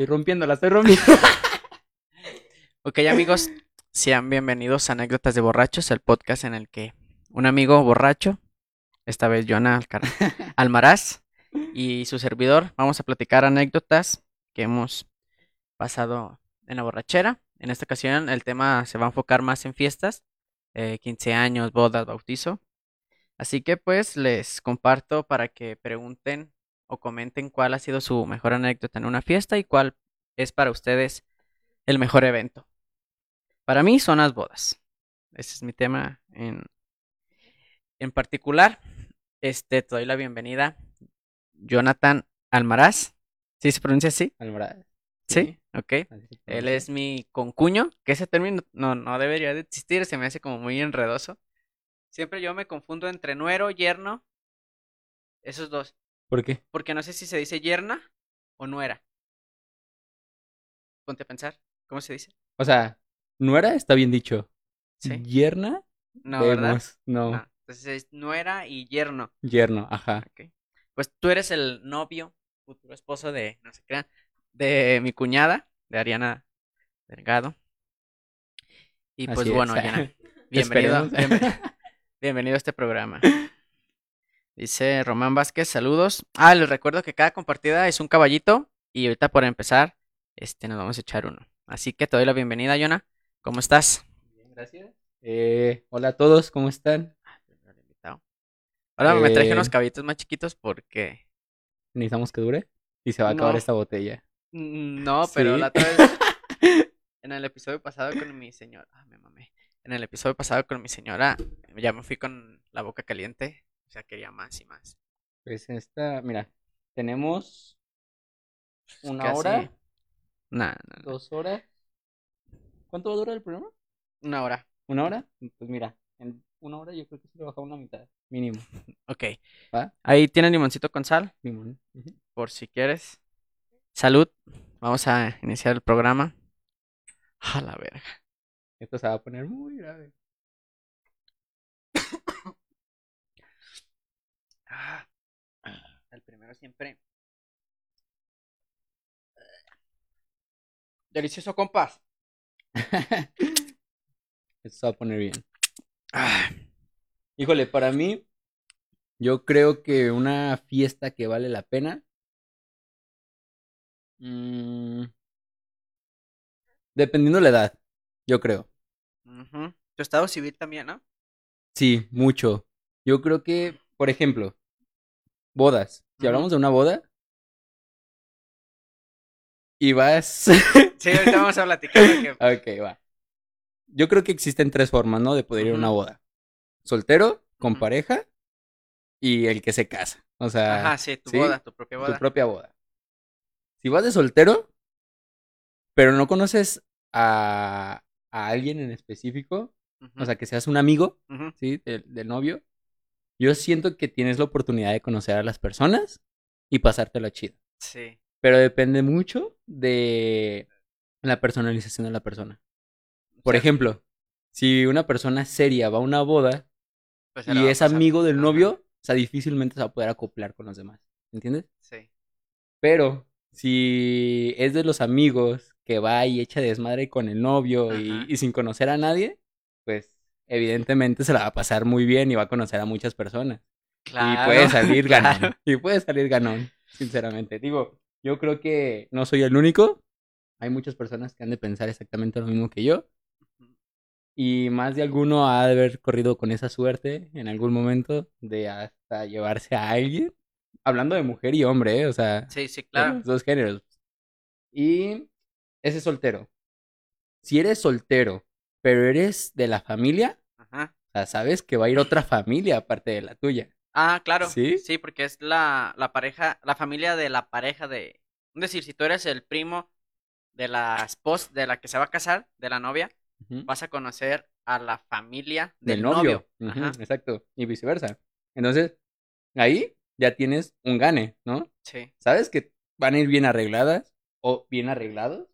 estoy rompiendo, la estoy rompiendo. Ok, amigos, sean bienvenidos a Anécdotas de Borrachos, el podcast en el que un amigo borracho, esta vez Joana Alcar- Almaraz, y su servidor, vamos a platicar anécdotas que hemos pasado en la borrachera. En esta ocasión el tema se va a enfocar más en fiestas, eh, 15 años, bodas, bautizo. Así que pues les comparto para que pregunten o comenten cuál ha sido su mejor anécdota en una fiesta y cuál es para ustedes el mejor evento. Para mí son las bodas. Ese es mi tema en, en particular. Este, te doy la bienvenida, Jonathan Almaraz. ¿Sí se pronuncia así? Alvarado. Sí, ok. Él es mi concuño, que ese término no, no debería de existir, se me hace como muy enredoso. Siempre yo me confundo entre nuero, yerno, esos dos, ¿Por qué? porque no sé si se dice yerna o nuera. Ponte a pensar, ¿cómo se dice? O sea, nuera está bien dicho. Sí. Yerna, No, ¿verdad? No, No, entonces es nuera y yerno. yerno, ajá. Ok. Pues tú eres el novio, futuro esposo de, no se crean, de mi cuñada, de Ariana Delgado. Y pues Así bueno, Ariana, bienvenido, bienvenido, bienvenido a este programa. Dice Román Vázquez, saludos. Ah, les recuerdo que cada compartida es un caballito y ahorita por empezar, este, nos vamos a echar uno. Así que te doy la bienvenida, Yona. ¿Cómo estás? Bien, gracias. Eh, hola a todos, ¿cómo están? Ahora me traje unos Eh, caballitos más chiquitos porque Necesitamos que dure y se va a acabar No. esta botella. Mm, No, pero Sí. la otra vez, en el episodio pasado con mi señora, ah, me mamé. En el episodio pasado con mi señora, ya me fui con la boca caliente, o sea, quería más y más. Pues esta, mira, tenemos una Casi- hora, Nah, nah, nah, dos horas. ¿Cuánto va a durar el programa? una hora. ¿Una hora? Pues mira, en una hora yo creo que se le bajamos la mitad, mínimo. Ok. ¿Va? Ahí tienen limoncito con sal. Ujú. por si quieres. Salud. Vamos a iniciar el programa. A la verga. Esto se va a poner muy grave. Ah, El primero siempre. Delicioso, compas. Esto se va a poner bien. Ah, Híjole, para mí, yo creo que una fiesta que vale la pena. mm, dependiendo la edad, yo creo. Tu estado civil también, ¿no? Sí, mucho. Yo creo que, por ejemplo, bodas. Si hablamos de una boda y vas. Sí, ahorita vamos a platicar ok, va. Yo creo que existen tres formas, ¿no? De poder ir a una boda: soltero, con pareja y el que se casa. O sea, Ajá, sí, tu ¿sí? boda, tu propia tu boda. propia boda. Si vas de soltero, pero no conoces a, a alguien en específico, o sea, que seas un amigo. ¿sí? Del, del novio, yo siento que tienes la oportunidad de conocer a las personas y pasártelo chido. Sí. Pero depende mucho de la personalización de la persona. Por ejemplo, si una persona seria va a una boda pues y es amigo del Ajá, novio, o sea, difícilmente se va a poder acoplar con los demás. ¿Entiendes? Sí. Pero si es de los amigos que va y echa desmadre con el novio y sin conocer a nadie, pues evidentemente se la va a pasar muy bien y va a conocer a muchas personas. Claro. Y puede salir ganón. claro. Y puede salir ganón, sinceramente. Digo, yo creo que no soy el único. Hay muchas personas que han de pensar exactamente lo mismo que yo. Y más de alguno ha de haber corrido con esa suerte en algún momento de hasta llevarse a alguien. Hablando de mujer y hombre, ¿eh? O sea, Sí, sí, claro. los dos géneros. Y ese es soltero. Si eres soltero, pero eres de la familia, Ajá. o sea, sabes que va a ir otra familia aparte de la tuya. Ah, claro. ¿Sí? Sí, porque es la, la pareja, la familia de la pareja de... Es decir, si tú eres el primo de la esposa, de la que se va a casar, de la novia, vas a conocer a la familia Del del, novio. Ajá. Exacto. Y viceversa. Entonces, ahí ya tienes un gane, ¿no? Sí. Sabes que van a ir bien arregladas o bien arreglados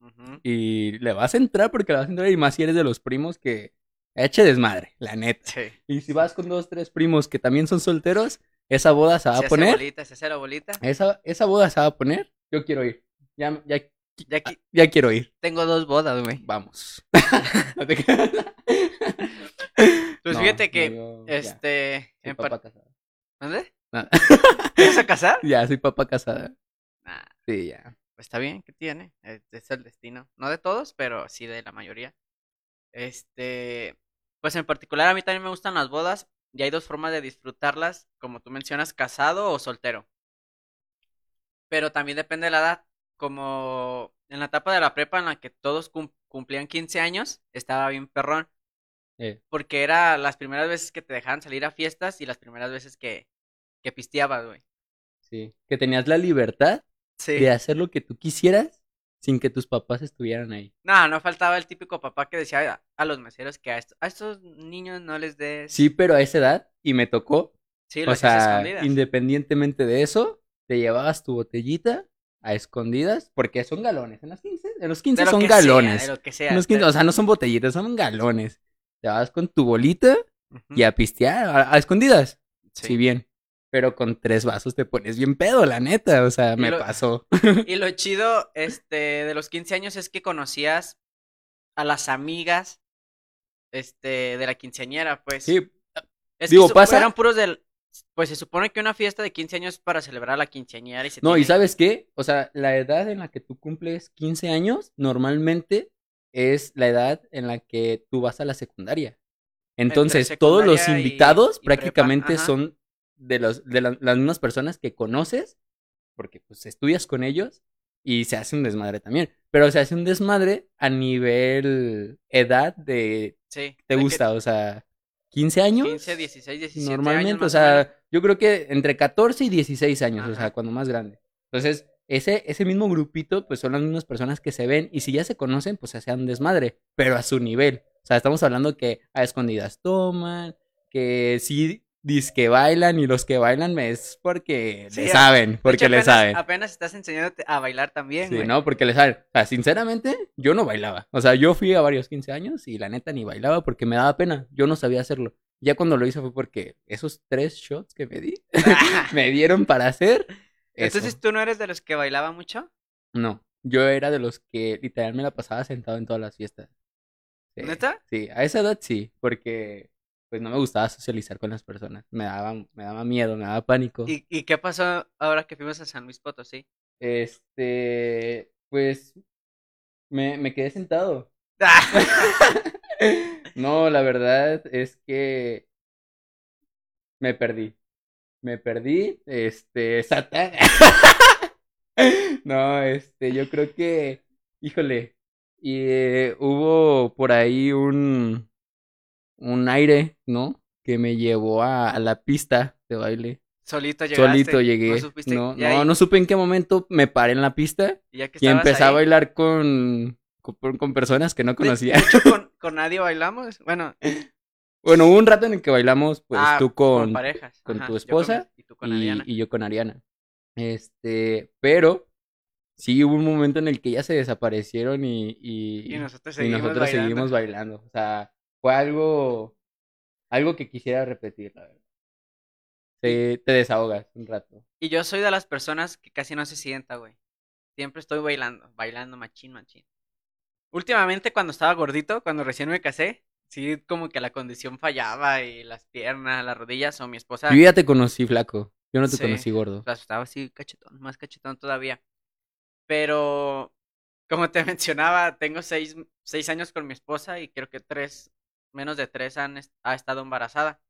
Ujú. y le vas a entrar porque le vas a entrar y más si eres de los primos que Eche desmadre, la neta. Sí. Y si vas con dos, tres primos que también son solteros, esa boda se va Se a poner. bolita, se hace la bolita. Esa, esa boda se va a poner. Yo quiero ir. Ya, ya, Ya ya quiero ir. tengo dos bodas, güey. Vamos. No te. Pues No, fíjate que, no, yo ya, este, soy en par- papá casado. ¿Dónde? Ah. ¿Te vas a casar? Ya, soy papá casada. Nah, Sí, ya. pues está bien, ¿qué tiene? Es, es el destino. No de todos, pero sí de la mayoría. Este, pues en particular a mí también me gustan las bodas y hay dos formas de disfrutarlas, como tú mencionas, casado o soltero. Pero también depende de la edad. Como en la etapa de la prepa en la que todos cum- cumplían 15 años, estaba bien perrón. Porque era las primeras veces que te dejaban salir a fiestas y las primeras veces que, que pisteabas, güey. sí. Que tenías la libertad Sí. de hacer lo que tú quisieras sin que tus papás estuvieran ahí. No, no faltaba el típico papá que decía a, a los meseros que a, esto- a estos niños no les des. Sí, pero a esa edad, y me tocó, sí lo o sea, escondidas. independientemente de eso, te llevabas tu botellita a escondidas, porque son galones. En los 15, en los 15 De lo son sea, galones. de lo que sea. En los 15, te- o sea, no son botellitas, son galones. Te vas con tu bolita y a pistear, a, a escondidas. sí. Sí, bien. Pero con tres vasos te pones bien pedo, la neta. O sea, me lo- pasó. Y lo chido, este, de los 15 años es que conocías a las amigas, este, de la quinceañera, pues. Sí, Es digo, que su- pasa- eran puros del, pues se supone que una fiesta de 15 años es para celebrar a la quinceañera y se no, y ¿sabes qué? O sea, la edad en la que tú cumples 15 años, normalmente es la edad en la que tú vas a la secundaria. Entonces, todos los invitados y prácticamente son de, los, de la- las mismas personas que conoces, porque pues estudias con ellos y se hace un desmadre también. Pero se hace un desmadre a nivel edad de Sí, te que gusta, o sea, 15 años. 15, 16, 17 Normalmente, años o sea, yo creo que entre 14 y 16 años, o sea, cuando más grande. Entonces, ese, ese mismo grupito, pues son las mismas personas que se ven y si ya se conocen, pues se hacen un desmadre, pero a su nivel. O sea, estamos hablando que a escondidas toman, que sí que bailan y los que bailan es porque Sí, le saben, porque hecho, le saben. Apenas estás enseñándote a bailar también, Sí, güey. ¿no? Porque le saben. O sea, sinceramente, yo no bailaba. O sea, yo fui a varios 15 años y la neta ni bailaba porque me daba pena. Yo no sabía hacerlo. Ya cuando lo hice fue porque esos tres shots que me di me dieron para hacer eso. Entonces, ¿tú no eres de los que bailaba mucho? No, yo era de los que literal me la pasaba sentado en todas las fiestas. Sí, ¿Neta? Sí, a esa edad sí, porque pues no me gustaba socializar con las personas. Me daba, me daba miedo, me daba pánico. ¿Y, ¿Y qué pasó ahora que fuimos a San Luis Potosí? Este, pues me, me quedé sentado. No, la verdad es que me perdí. Me perdí, este, Satan. No, este, yo creo que, híjole, y eh, hubo por ahí un, un aire, ¿no? Que me llevó a, a la pista de baile. Solito llegaste. Solito llegué. No. No, no, ahí- no supe en qué momento me paré en la pista y ya que y empecé a bailar con, con, con personas que no conocía. De, hecho, con, con nadie bailamos. Bueno, Bueno, hubo un rato en el que bailamos, pues ah, tú con, parejas. con Ajá, tu esposa mi- y tú con y, Ariana. y yo con Ariana. Este, pero sí hubo un momento en el que ya se desaparecieron y, y, Y nosotros y seguimos nosotros bailando. seguimos bailando. O sea, fue algo, algo que quisiera repetir, la verdad. Te, te desahogas un rato. Y yo soy de las personas que casi no se sienta, güey. Siempre estoy bailando, bailando machín, machín. Últimamente cuando estaba gordito, cuando recién me casé, sí como que la condición fallaba y las piernas, las rodillas o mi esposa Yo ya te conocí flaco, yo no te Sí. conocí gordo. sea, estaba así cachetón, más cachetón todavía. Pero, como te mencionaba, tengo seis, seis años con mi esposa y creo que tres, menos de tres han, est- ha estado embarazada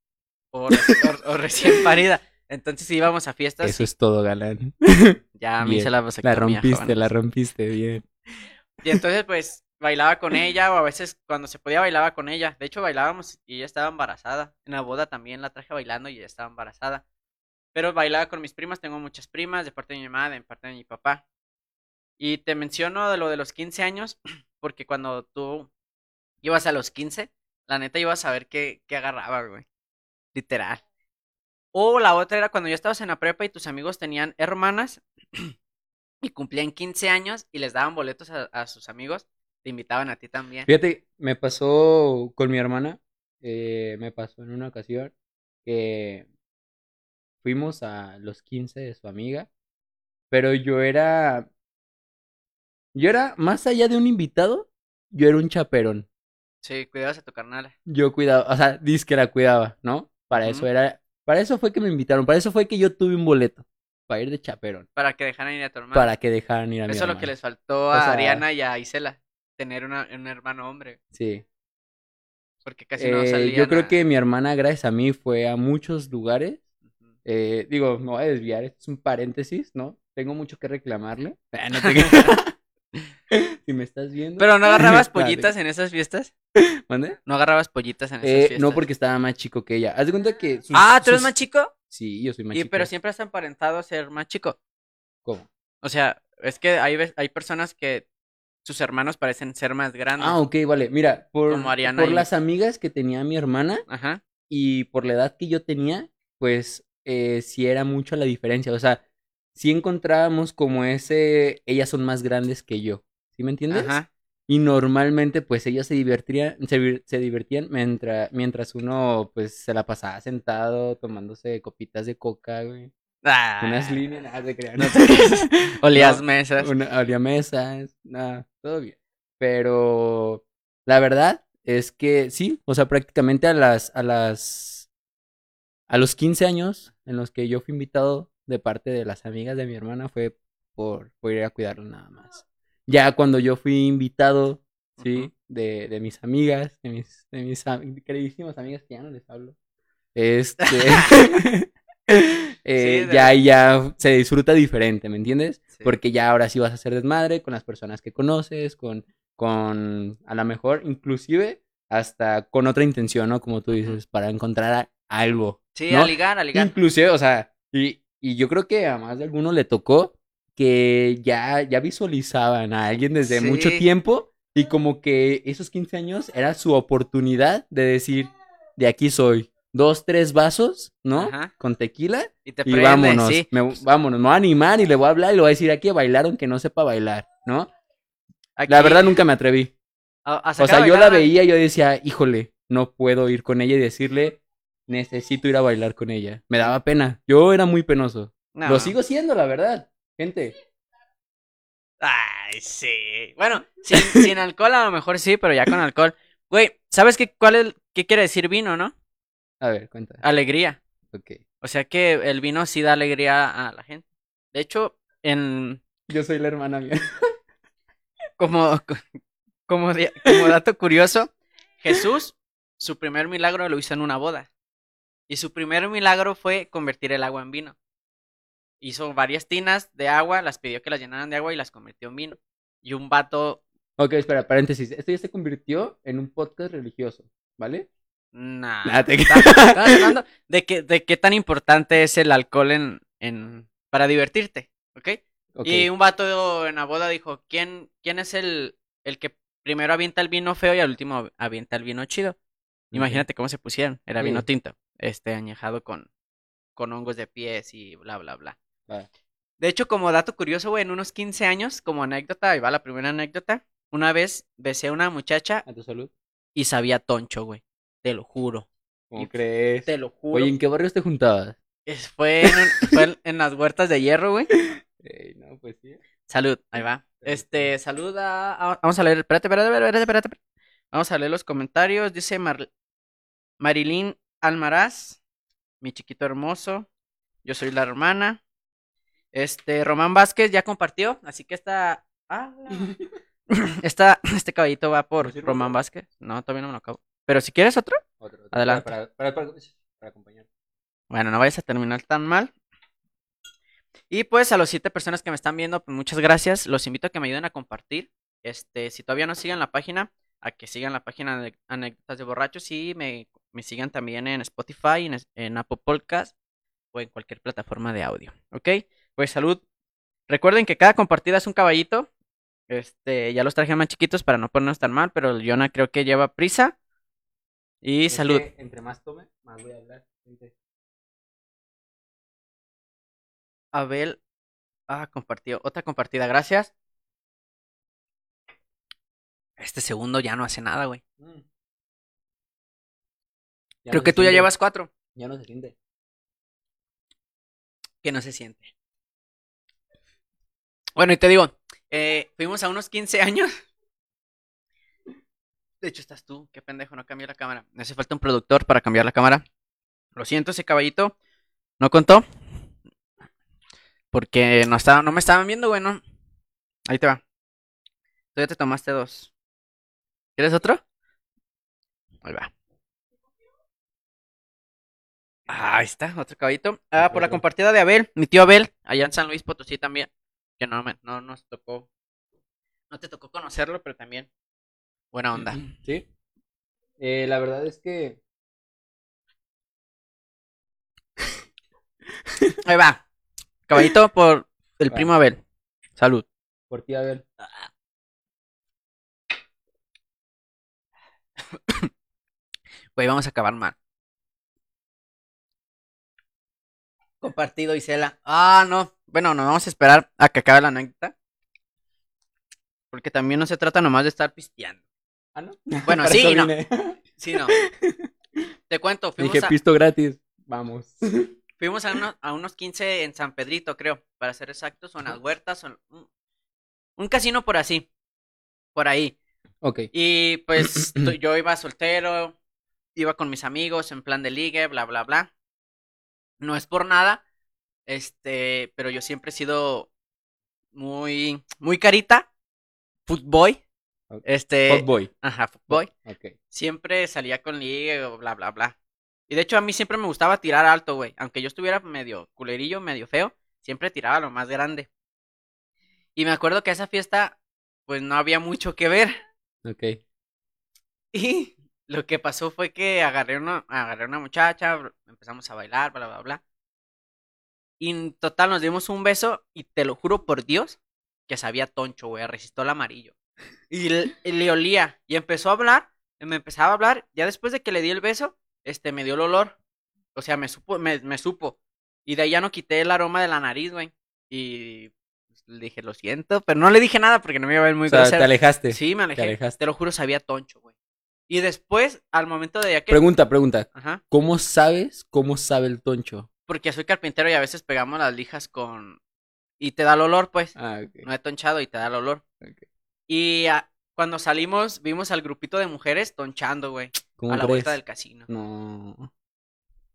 o, reci- o- o recién parida. Entonces íbamos a fiestas Eso y es todo, galán. ya me Bien, hice la La vasectomía, rompiste, jóvenes. la rompiste bien. Y entonces, pues, bailaba con ella, o a veces cuando se podía bailaba con ella. De hecho, bailábamos y ella estaba embarazada. En la boda también la traje bailando y ella estaba embarazada. Pero bailaba con mis primas, tengo muchas primas, de parte de mi mamá, de parte de mi papá. Y te menciono de lo de los 15 años, porque cuando tú ibas a los 15, la neta ibas a ver qué, qué agarraba, güey. Literal. O la otra era cuando ya estabas en la prepa y tus amigos tenían hermanas y cumplían 15 años y les daban boletos a, a sus amigos, te invitaban a ti también. Fíjate, me pasó con mi hermana eh, me pasó en una ocasión que fuimos a los 15 de su amiga, pero yo era, yo era, más allá de un invitado, yo era un chaperón. Sí, cuidabas a tu carnal. Yo cuidaba, o sea, dice que la cuidaba, ¿no? Para eso era, para eso fue que me invitaron, para eso fue que yo tuve un boleto, para ir de chaperón, Para que dejaran ir a tu hermano. para que dejaran ir a mi Eso es lo que les faltó O a sea- Ariana y a Isela. Tener una, un hermano hombre. Sí. Porque casi no Eh, salían. yo creo a- que mi hermana, gracias a mí, fue a muchos lugares. Eh, digo, me voy a desviar, esto es un paréntesis, ¿no? Tengo mucho que reclamarle. Ah, no te. si me estás viendo. Pero no agarrabas pollitas en esas fiestas. ¿Mande? No agarrabas pollitas en esas Eh, fiestas. no, porque estaba más chico que ella. Haz de cuenta que. sus- Ah, ¿tú eres sus- más chico? Sí, yo soy más Y, chico. pero siempre has aparentado ser más chico. ¿Cómo? O sea, es que hay, hay personas que sus hermanos parecen ser más grandes. Ah, ok, vale. Mira, por, Como Ariana por y- las amigas que tenía mi hermana Ajá. y por la edad que yo tenía, pues eh, sí era mucho la diferencia. O sea, sí encontrábamos como ese. Ellas son más grandes que yo. ¿Sí me entiendes? Ajá. Y normalmente, pues ellos se divertían, se, divertían mientras, mientras uno, pues, se la pasaba sentado, tomándose copitas de coca, güey. Ah, Unas líneas, nada de crear, no te creas. Olías No, mesas. Una, mesas, nada, todo bien. Pero la verdad es que sí, o sea, prácticamente a las, a las, a los 15 años en los que yo fui invitado de parte de las amigas de mi hermana fue por, por ir a cuidarlo nada más. Ya cuando yo fui invitado, sí, Ujú. de, de mis amigas, de mis, de mis am- queridísimas amigas que ya no les hablo. Este. eh, Sí, ya, ya se disfruta diferente, ¿me entiendes? Sí. Porque ya ahora sí vas a hacer desmadre con las personas que conoces, con, con, a lo mejor, inclusive, hasta con otra intención, ¿no? Como tú dices, para encontrar algo. Sí, ¿no? a ligar, a ligar. Inclusive, o sea, y, y yo creo que a más de alguno le tocó que ya, ya visualizaban a alguien desde mucho tiempo y como que esos 15 años era su oportunidad de decir, de aquí soy, dos, tres vasos, ¿no? Ajá. Con tequila Y te y prende, vámonos, sí. me- vámonos, me voy a animar y le voy a hablar y le voy a decir aquí a bailar aunque no sepa bailar, ¿no? Aquí- La verdad nunca me atreví. a- a O sea, yo la veía y yo decía, híjole, no puedo ir con ella y decirle, necesito ir a bailar con ella. Me daba pena. Yo era muy penoso. No. Lo sigo siendo, la verdad. Gente. Ay, sí. Bueno, sin, sin alcohol a lo mejor sí, pero ya con alcohol. Güey, ¿sabes qué, cuál es, qué quiere decir vino, no? A ver, cuenta. Alegría. Ok. O sea que el vino sí da alegría a la gente. De hecho, en Yo soy la hermana mía. como, como, como dato curioso, Jesús, su primer milagro lo hizo en una boda. Y su primer milagro fue convertir el agua en vino. Hizo varias tinas de agua, las pidió que las llenaran de agua y las convirtió en vino. Y un vato, Ok, espera, paréntesis. Esto ya se convirtió en un podcast religioso, ¿vale? nah, Nah, te- hablando de, que, de qué tan importante es el alcohol en, en, para divertirte, ¿ok? Y un vato en la boda dijo, ¿quién, quién es el, el que primero avienta el vino feo y al último avienta el vino chido? Imagínate cómo se pusieron. Era vino tinto, este añejado con, con hongos de pies y bla, bla, bla. De hecho, como dato curioso, güey, en unos 15 años, como anécdota, ahí va la primera anécdota, una vez besé a una muchacha A tu salud. y sabía toncho, güey. Te lo juro. ¿Cómo Y- crees? Te lo juro. Oye, ¿en qué barrios te juntabas? Es- fue, en un- fue en- las huertas de hierro, güey. Ey, no, pues sí. Salud, ahí va. Este, saluda. a- Vamos a leer. Espérate, espérate, espérate, espérate. espérate. Vamos a leer los comentarios. Dice Mar- Marilyn Almaraz, mi chiquito hermoso. Yo soy la hermana. Este, Román Vázquez ya compartió, así que esta. Ah, esta, este caballito va por ¿No sirve Román otro? Vázquez. No, todavía no me lo acabo. Pero si quieres otro, Otro, otro. Adelante. Para, para, para, para acompañar. Bueno, no vayas a terminar tan mal. Y pues a los siete personas que me están viendo, pues muchas gracias. Los invito a que me ayuden a compartir. Este, si todavía no siguen la página, a que sigan la página de Anécdotas de Borrachos y me, me sigan también en Spotify, en, Apple Podcast o en cualquier plataforma de audio. ¿Ok? Pues salud. Recuerden que cada compartida es un caballito. Este, ya los traje más chiquitos para no ponernos tan mal, pero el Jonah creo que lleva prisa. Y Es salud. que entre más tome, más voy a hablar. gente. Abel. Ah, compartió. Otra compartida, gracias. Este segundo ya no hace nada, güey. Mm. Ya Creo no que tú ya llevas cuatro. Ya no se siente. Que no se siente. Bueno, y te digo, eh, fuimos a unos 15 años. De hecho, estás tú. Qué pendejo, no cambié la cámara. Me hace falta un productor para cambiar la cámara. Lo siento, ese caballito no contó. Porque no, estaba, no me estaban viendo, güey, no. Ahí te va. Tú ya te tomaste dos. ¿Quieres otro? Ahí va. Ah, ahí está, otro caballito. Ah, por la compartida de Abel, mi tío Abel, allá en San Luis Potosí también. Que no, nos tocó. No te tocó conocerlo, pero también. Buena onda. Sí. Eh, la verdad es que. Ahí va. Caballito por el Va. primo Abel. Salud. Por ti, a ver. Güey, vamos a acabar mal. Compartido, Isela. Ah, no. Bueno, nos vamos a esperar a que acabe la anécdota. Porque también no se trata nomás de estar pisteando. Ah, ¿no? Bueno, sí y no. Sí, no. Te cuento, fuimos Dije a, pisto gratis. Vamos. fuimos a, unos, a unos 15 en San Pedrito, creo. Para ser exactos, o en las huertas. o en- un, casino por así. Por ahí. Ok. Y pues yo iba soltero, iba con mis amigos en plan de ligue, bla, bla, bla. No es por nada, este, pero yo siempre he sido muy, muy carita, footboy, este, Fuckboy. ajá, footboy. Siempre salía con ligue o bla, bla, bla. Y de hecho a mí siempre me gustaba tirar alto, güey. Aunque yo estuviera medio culerillo, medio feo, siempre tiraba lo más grande. Y me acuerdo que esa fiesta, pues no había mucho que ver. Ok. Y lo que pasó fue que agarré una, agarré una muchacha, empezamos a bailar, bla, bla, bla. Y en total nos dimos un beso y te lo juro por Dios que sabía toncho, güey, a resistol amarillo. Y le, olía y empezó a hablar, y me empezaba a hablar, ya después de que le di el beso, este, me dio el olor. O sea, me supo, me, me supo. Y de ahí ya no quité el aroma de la nariz, güey. Y pues, le dije, lo siento, pero no le dije nada porque no me iba a ver muy o sea, grosero. te alejaste. Sí, me alejé. alejaste. Te lo juro, sabía toncho, güey. Y después, al momento de ya que. Pregunta, pregunta. Ajá. ¿Cómo sabes cómo sabe el toncho? Porque soy carpintero y a veces pegamos las lijas con. Y te da el olor, pues. Ah, ok. No he tonchado y te da el olor. Y cuando salimos, vimos al grupito de mujeres tonchando, güey. ¿Cómo A la vuelta del casino. No.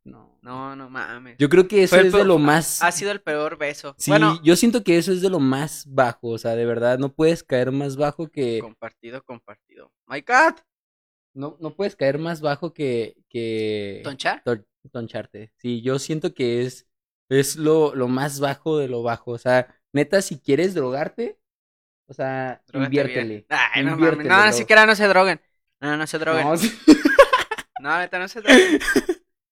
No. No, no mames. Yo creo que eso es de lo más. Ha sido el peor beso. Sí, Bueno, yo siento que eso es de lo más bajo. O sea, de verdad, no puedes caer más bajo que. compartido, compartido. My God. No, no puedes caer más bajo que. que... ¿Tonchar? ton- toncharte. Sí, yo siento que es. Es lo, lo más bajo de lo bajo. O sea, neta, si quieres drogarte. O sea, Drógate inviértele. bien. Ay, no mames. Inviértele, No, ni siquiera no se droguen. No, no se droguen. No, neta, no se droguen.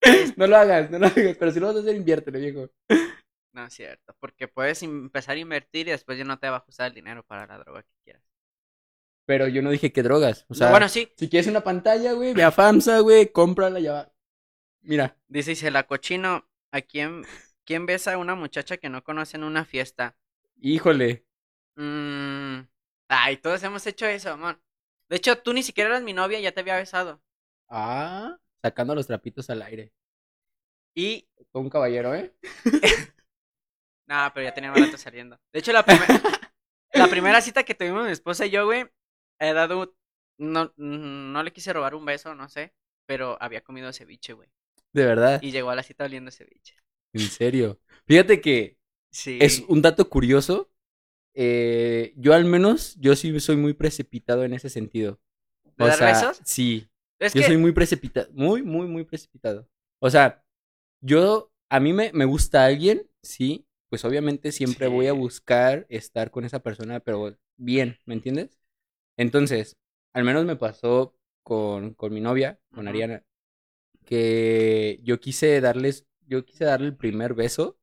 no lo hagas, no lo hagas. Pero si lo vas a hacer, inviértele, viejo. No es cierto, porque puedes empezar a invertir y después ya no te va a ajustar el dinero para la droga que quieras. Pero yo no dije que drogas. O sea, bueno, sí, si quieres una pantalla, güey, ve a FAMSA, güey, cómprala ya va. Mira, dice Isela Cochino, ¿a quién, quién besa a una muchacha que no conoce en una fiesta? híjole. Mm, ay, todos hemos hecho eso, amor. De hecho, tú ni siquiera eras mi novia, ya te había besado. Ah, sacando los trapitos al aire. Y, Todo un caballero, ¿eh? nada, pero ya teníamos rato saliendo. De hecho, la, primer- la primera cita que tuvimos mi esposa y yo, güey, he dado, no, no le quise robar un beso, no sé, pero había comido ceviche, güey. De verdad. Y llegó a la cita oliendo ceviche. En serio. Fíjate que Sí. es un dato curioso. eh, yo al menos, yo sí soy muy precipitado en ese sentido. ¿De dar besos? Sí, Es yo que, soy muy precipitado, muy, muy, muy precipitado. O sea, yo, a mí me, me gusta alguien, sí, pues obviamente siempre voy a buscar estar con esa persona, pero bien, ¿me entiendes? Entonces, al menos me pasó con, con mi novia, con. Ariana, que yo quise darles, yo quise darle el primer beso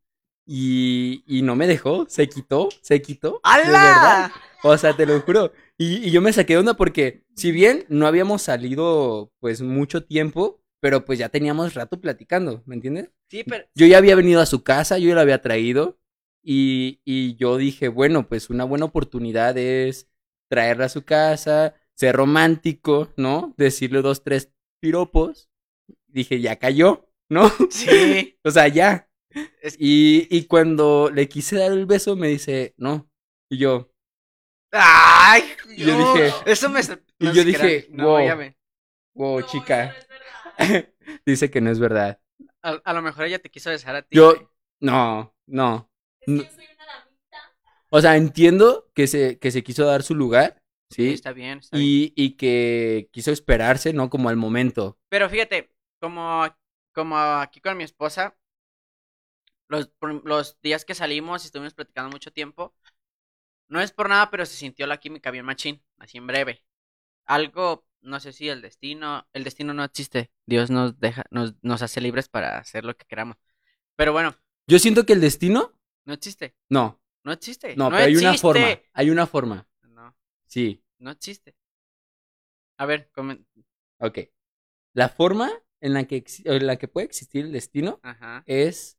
y, y no me dejó, se quitó, se quitó. de verdad. O sea, te lo juro. Y, y yo me saqué de onda porque, si bien no habíamos salido pues mucho tiempo, pero pues ya teníamos rato platicando, ¿me entiendes? Sí, pero Yo ya había venido a su casa, yo ya la había traído y, y yo dije, bueno, pues una buena oportunidad es traerla a su casa, ser romántico, ¿no? Decirle dos, tres piropos, dije, ya cayó, ¿no? Sí. o sea, ya. Es- Y, y cuando le quise dar el beso, me dice, no. Y yo, ¡Ay! Y yo no, dije- Eso me. y yo dije. No, wow. wow, No, chica. dice que no es verdad. A, a lo mejor ella te quiso besar a ti. Yo, no, no. Es que No. yo soy una damita. O sea, entiendo que se, que se quiso dar su lugar, Sí, ¿sí? está bien, está bien. Y, y que quiso esperarse, ¿no? Como al momento. Pero fíjate, como, como aquí con mi esposa, los, los días que salimos y estuvimos platicando mucho tiempo, no es por nada, pero se sintió la química bien machín, así en breve. Algo, no sé si el destino, el destino no existe. Dios nos deja, nos, nos hace libres para hacer lo que queramos. Pero bueno, Yo siento que el destino, no existe, no, no existe. no, pero hay una forma, hay una forma, No, sí, no existe. A ver, comen... ok. La forma en la que, en la que puede existir el destino Ajá. es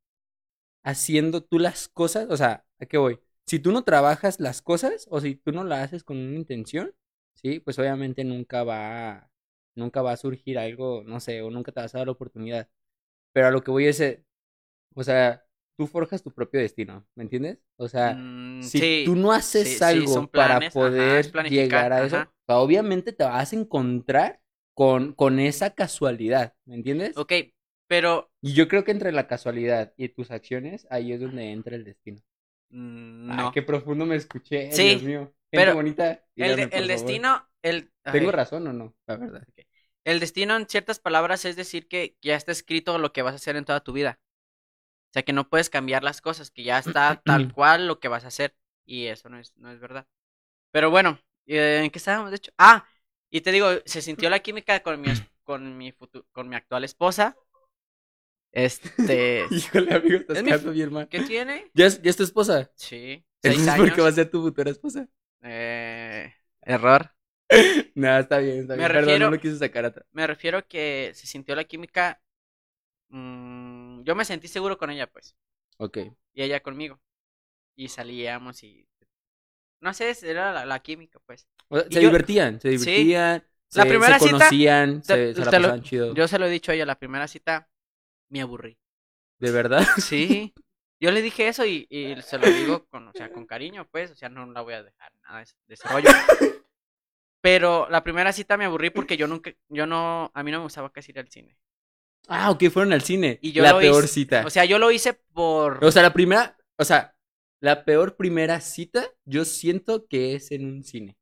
haciendo tú las cosas, o sea, ¿a qué voy? Si tú no trabajas las cosas o si tú no la haces con una intención, sí, pues obviamente nunca va, a- nunca va a surgir algo, no sé, o nunca te vas a dar la oportunidad. Pero a lo que voy es, eh, o sea, tú forjas tu propio destino, ¿me entiendes? O sea, Mm, si sí, tú no haces sí, algo para planes, poder llegar a eso, ajá. obviamente te vas a encontrar con, con esa casualidad, ¿me entiendes? Ok, pero Y yo creo que entre la casualidad y tus acciones, ahí es donde entra el destino. mm, Ay, no. qué profundo me escuché, Sí, Dios mío. Gente pero bonita, El, de- destino, el, ¿Tengo ay, razón o no? La verdad. el destino en ciertas palabras es decir que ya está escrito lo que vas a hacer en toda tu vida. O sea que no puedes cambiar las cosas, que ya está tal cual lo que vas a hacer. Y eso no es, no es verdad. Pero bueno, eh, ¿en qué estábamos? De hecho, ah, y te digo, se sintió la química con mi, con mi, con mi actual esposa. Este, Híjole, amigo, estás Es mi bien mal. ¿qué tiene? ¿Ya es, ya es tu esposa? Sí, Entonces, años. ¿por qué va a ser tu futura esposa? Eh, error. No, está bien, está Me bien. Perdón, refiero- no lo quise sacar atrás. Me refiero a que se sintió la química. mm, yo me sentí seguro con ella, pues. Ok. Y ella conmigo. Y salíamos y. No sé, era la, la química, pues. O sea, Y se yo- divertían, se Sí. divertían. La se- primera se cita, conocían, te- se, se la lo- pasaban chido. Yo se lo he dicho a ella, la primera cita me aburrí. ¿De verdad? Sí. Yo le dije eso y, y se lo digo con, o sea, con cariño, pues. O sea, no la voy a dejar nada de, ese- de ese rollo. Pero la primera cita me aburrí porque yo nunca, yo no, a mí no me gustaba casi ir al cine. Ah, ok, fueron al cine. Y yo la lo peor hice- cita. O sea, yo lo hice por... O sea, la primera, o sea, la peor primera cita, yo siento que es en un cine.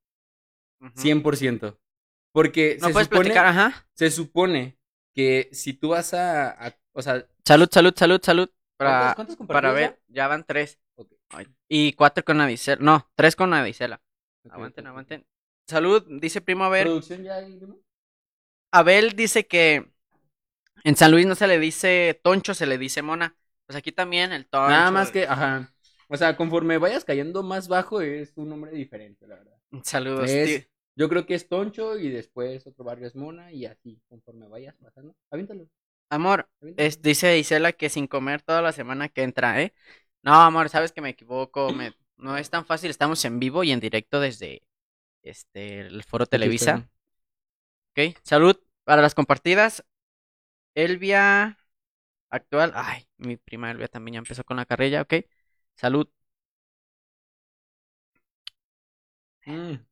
Ujú. 100%. Porque No se, puedes supone, platicar, ajá. se supone que si tú vas a, a- o sea, Salud, salud, salud, salud. Para, ¿cuántas, cuántas para ver, ya van tres. Ok. Ay, Y cuatro con Avicela. No, tres con Avicela. ya? Ok, Aguanten, aguanten. Salud, dice primo Abel. ¿Producción ya hay, Limo? Abel dice que en San Luis no se le dice toncho, se le dice mona. Pues aquí también el toncho. Nada más que, ajá. O sea, conforme vayas cayendo más bajo es un nombre diferente, la verdad. Saludos. Es- tío. Yo creo que es Toncho y después otro barrio es Mona y así, conforme vayas pasando. Avíntalo. Amor, avíntalo. es, dice Isela que sin comer toda la semana que entra, ¿eh? No, amor, sabes que me equivoco. me- no es tan fácil. Estamos en vivo y en directo desde este el foro Televisa. Ok, salud para las compartidas. Elvia actual. Ay, mi prima Elvia también ya empezó con la carrilla, ok. Salud. Mm.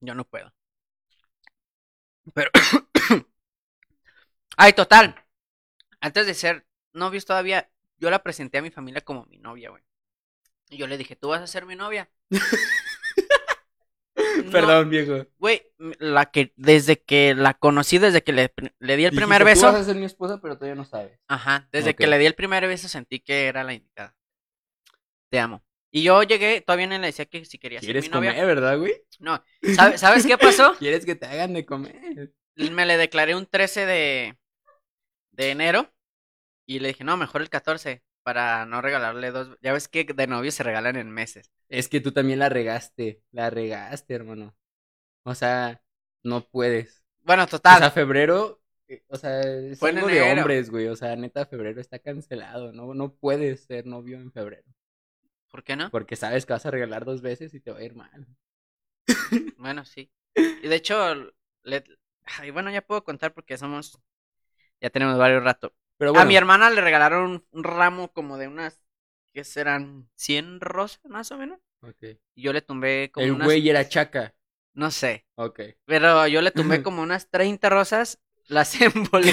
Yo no puedo. Pero. Ay, total. Antes de ser novios todavía, yo la presenté a mi familia como mi novia, güey. Y yo le dije, ¿tú vas a ser mi novia? Perdón, viejo. Güey, la que desde que la conocí, desde que le, le di el primer Dijiste, beso. Tú vas a ser mi esposa, pero todavía no sabes. Ajá, desde que le di el primer beso sentí que era la indicada. Te amo. Y yo llegué, todavía no le decía que si quería ser ¿Quieres mi novia. comer, verdad, güey? No, ¿sabe- ¿sabes qué pasó? ¿Quieres que te hagan de comer? Me le declaré un 13 de, de enero y le dije, no, mejor el 14 para no regalarle dos. Ya ves que de novios se regalan en meses. Es que tú también la regaste. La regaste, hermano. O sea, no puedes. Bueno, O sea, total. febrero, eh, o sea, es Fue algo de hombres, güey. O sea, neta, febrero está cancelado. No, no puedes ser novio en febrero. ¿Por qué no? Porque sabes que vas a regalar dos veces y te va a ir mal. Bueno, sí. Y de hecho, le... ay, bueno, ya puedo contar porque somos, ya tenemos varios rato. Pero A mi hermana le regalaron un, ramo como de unas, ¿qué serán? 100 rosas más o menos. ok. Y yo le tumbé como el unas, güey era chaca. no sé, Ok. pero yo le tumbé como unas 30 rosas, las envolví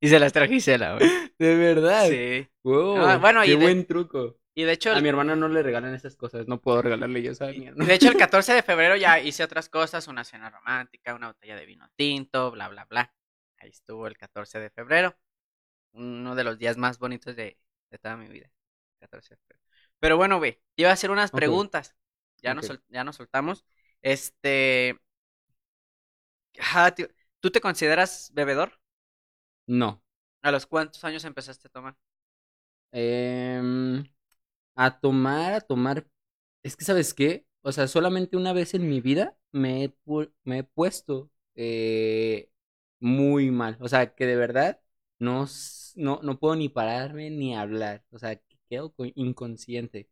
y se las traje a Isela, güey. De verdad. Sí. Wow, Ah, bueno, y qué de- buen truco. Y de hecho, A mi hermana no le regalan esas cosas, no puedo regalarle yo esa Y mierda. de hecho, el 14 de febrero ya hice otras cosas, una cena romántica, una botella de vino tinto, bla, bla, bla. Ahí estuvo el 14 de febrero. Uno de los días más bonitos de, de toda mi vida. 14 de febrero. Pero bueno, güey, iba a hacer unas preguntas. Ya, nos, ya nos soltamos. Este... ¿Tú te consideras bebedor? No. ¿A los cuántos años empezaste a tomar? Em, a tomar, a tomar. Es que, ¿sabes qué? O sea, solamente una vez en mi vida me he, pu- me he puesto eh, muy mal. O sea, que de verdad no, no, no puedo ni pararme ni hablar. O sea, que quedo co- inconsciente.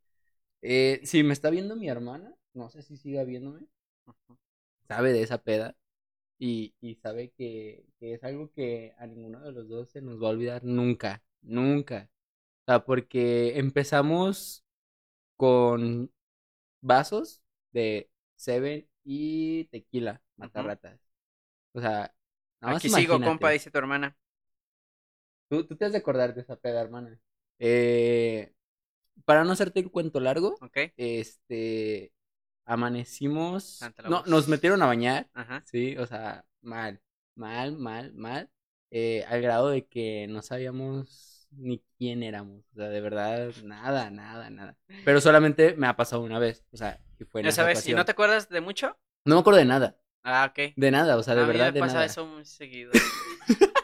Eh, si me está viendo mi hermana, no sé si siga viéndome, sabe de esa peda y, y sabe que, que es algo que a ninguno de los dos se nos va a olvidar nunca, nunca. O sea, porque empezamos con vasos de Seven y tequila, matarratas. O sea, nada más Aquí sigo, compa, dice tu hermana. Tú, tú te has de acordar de esa peda, hermana. Eh, para no hacerte el cuento largo, este, amanecimos, no, nos metieron a bañar, Ajá. sí, o sea, mal, mal, mal, mal, eh, al grado de que no sabíamos ni quién éramos, o sea, de verdad, nada, nada, nada. Pero solamente me ha pasado una vez, o sea, que fue en ¿Ya esa sabes? ¿Y no te acuerdas de mucho? No me acuerdo de nada, Ah, ok. de nada, o sea, de a mí verdad, me de pasa nada. eso muy seguido.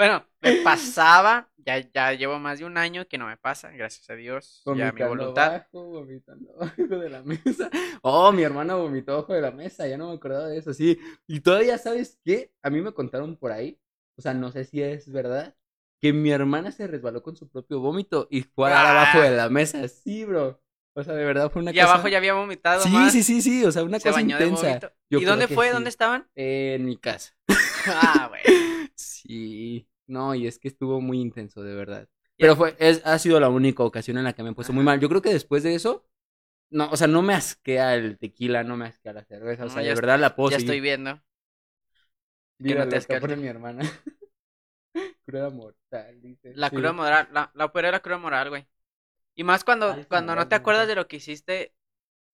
bueno, me pasaba, ya, ya llevo más de un año que no me pasa, gracias a Dios, ya mi Vomitando voluntad. abajo, vomitando abajo de la mesa. Oh, mi hermana vomitó abajo de la mesa, ya no me acordaba de eso, sí. Y todavía, ¿sabes qué? A mí me contaron por ahí, o sea, no sé si es verdad, que mi hermana se resbaló con su propio vómito y fue Ah. abajo de la mesa. Sí, bro. O sea, de verdad fue una Y cosa... abajo ya había vomitado Sí, más. sí, sí, sí, o sea, una se cosa bañó intensa. ¿Y dónde fue? sí. ¿Dónde estaban? En mi casa. Ah, güey. Sí, no, y es que estuvo muy intenso, de verdad. Pero fue, es, ha sido la única ocasión en la que me he puesto muy mal. Yo creo que después de eso, no, o sea, no me asquea el tequila, no me asquea la cerveza, o sea, de verdad la puedo Ya seguir. estoy viendo. Mira, no te que pone mi hermana. Cruda mortal, dice. La Sí. cruda moral, la, la era la cruda moral, güey. Y más cuando, Ay, cuando no te acuerdas de lo que hiciste,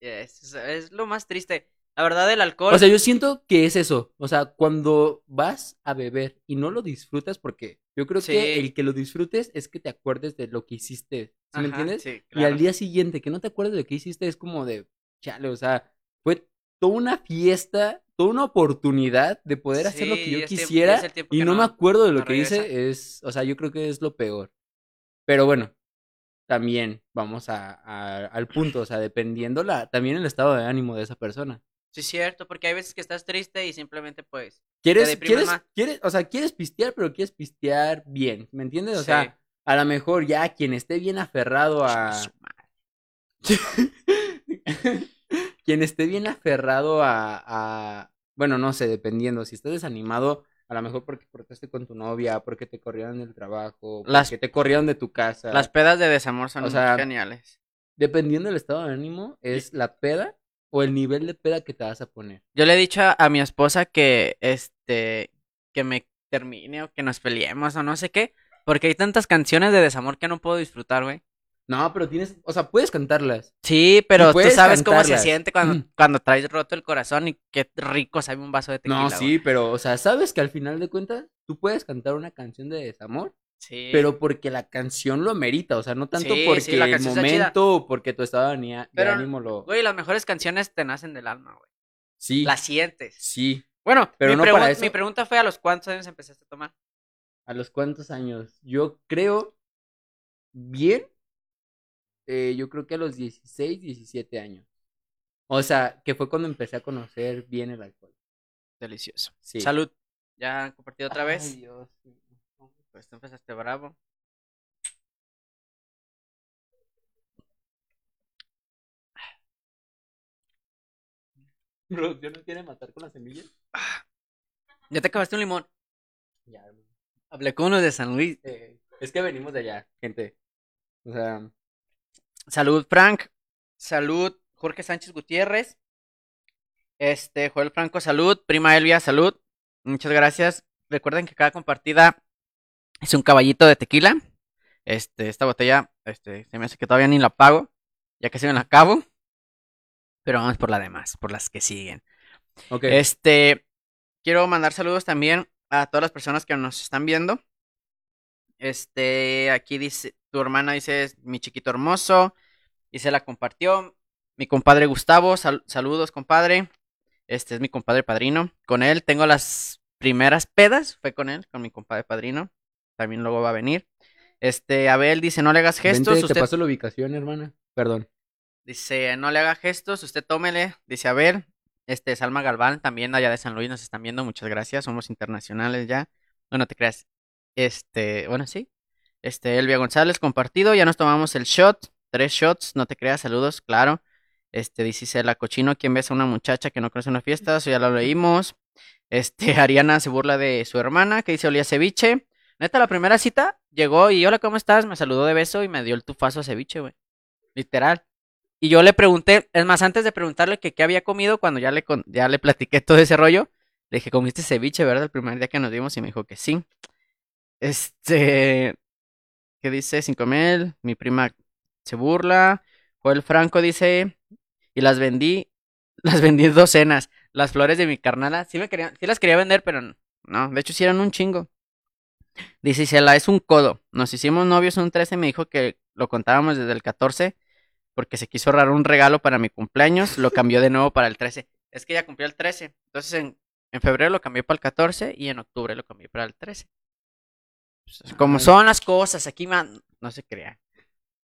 es, es lo más triste. La verdad, el alcohol. O sea, yo siento que es eso. O sea, cuando vas a beber y no lo disfrutas, porque yo creo Sí. que el que lo disfrutes es que te acuerdes de lo que hiciste. ¿Sí me entiendes? Sí, Y al día siguiente, que no te acuerdes de lo que hiciste, es como de, chale, o sea, fue toda una fiesta, toda una oportunidad de poder hacer lo que yo quisiera tiempo y no, no- me acuerdo de lo no que regresa. hice, es, o sea, yo creo que es lo peor. Pero bueno, también vamos a, a- al punto, o sea, dependiendo la, también el estado de ánimo de esa persona. Sí, es cierto, porque hay veces que estás triste y simplemente, pues. ¿Quieres, deprimes quieres, más. quieres, o sea, quieres pistear, pero quieres pistear bien, ¿me entiendes? O Sí. sea, a lo mejor ya quien esté bien aferrado a... Quien esté bien aferrado a, a, bueno, no sé, dependiendo, si estás desanimado, a lo mejor porque cortaste con tu novia, porque te corrieron del trabajo, Las- porque te corrieron de tu casa. Las pedas de desamor son O sea, geniales. Dependiendo del estado de ánimo, es la peda o el nivel de peda que te vas a poner. Yo le he dicho a, mi esposa que, este, que me termine o que nos peleemos o no sé qué, porque hay tantas canciones de desamor que no puedo disfrutar, güey. No, pero tienes, o sea, puedes cantarlas. Sí, pero tú sabes cómo se siente cuando, Mm. cuando traes roto el corazón y qué rico sabe un vaso de tequila. No, güey. sí, pero, o sea, sabes que al final de cuentas, tú puedes cantar una canción de desamor, Sí. pero porque la canción lo merita, o sea, no tanto Sí, porque sí, el momento o porque tu estado de Pero, ánimo lo... Güey, las mejores canciones te nacen del alma, güey. Sí, Las sientes. sí. Bueno, Pero mi, no para eso. mi pregunta fue a los cuántos años empezaste a tomar. ¿A los cuántos años? Yo creo bien, eh, yo creo que a los 16, 17 años. O sea, que fue cuando empecé a conocer bien el alcohol. Delicioso. Sí. Salud. ¿Ya han compartido otra vez? Dios. Pues tú empezaste bravo. ¿Producción no quiere matar con la semilla? ¿Ya te acabaste un limón? Ya, hermano. Hablé con unos de San Luis. Eh, es que venimos de allá, gente. O sea, Salud, Frank. Salud, Jorge Sánchez Gutiérrez. Este, Joel Franco, salud. Prima Elvia, salud. Muchas gracias. Recuerden que cada compartida es un caballito de tequila. Este, esta botella, este, se me hace que todavía ni la pago. Ya que se me la acabo. Pero vamos por la demás, por las que siguen. ok. Este, quiero mandar saludos también a todas las personas que nos están viendo. Este, aquí dice, tu hermana dice, mi chiquito hermoso, y se la compartió. Mi compadre Gustavo, sal- saludos, compadre. Este es mi compadre padrino. Con él tengo las primeras pedas, fue con él, con mi compadre padrino. También luego va a venir. Este, Abel dice, no le hagas gestos. Vente, te usted paso la ubicación, hermana. Perdón. Dice, no le haga gestos, usted tómele. Dice, a ver, este, Salma Galván, también allá de San Luis nos están viendo, muchas gracias, somos internacionales ya. No, no te creas. Este, bueno, sí. Este, Elvia González, compartido, ya nos tomamos el shot, tres shots, no te creas, saludos, claro. Este, dice la cochino, quien besa a una muchacha que no conoce una fiesta, eso ya lo leímos. Este, Ariana se burla de su hermana, que dice olía ceviche. Neta, la primera cita llegó y hola, ¿cómo estás? Me saludó de beso y me dio el tufazo a ceviche, güey. Literal. Y yo le pregunté, es más, antes de preguntarle que qué había comido, cuando ya le, ya le platiqué todo ese rollo, le dije, ¿comiste ceviche, verdad? El primer día que nos vimos y me dijo que sí. Este, ¿qué dice? Sin comer, mi prima se burla. Joel Franco dice, y las vendí, las vendí en docenas. Las flores de mi carnala, sí me querían, sí las quería vender, pero no, no, de hecho sí eran un chingo. Dice Isela, es un codo. Nos hicimos novios un 13, me dijo que lo contábamos desde el 14 porque se quiso ahorrar un regalo para mi cumpleaños, lo cambió de nuevo para el 13. Es que ya cumplió el 13, entonces en, en febrero lo cambié para el 14 y en octubre lo cambié para el 13. Pues, como son las cosas, aquí man- no se crea.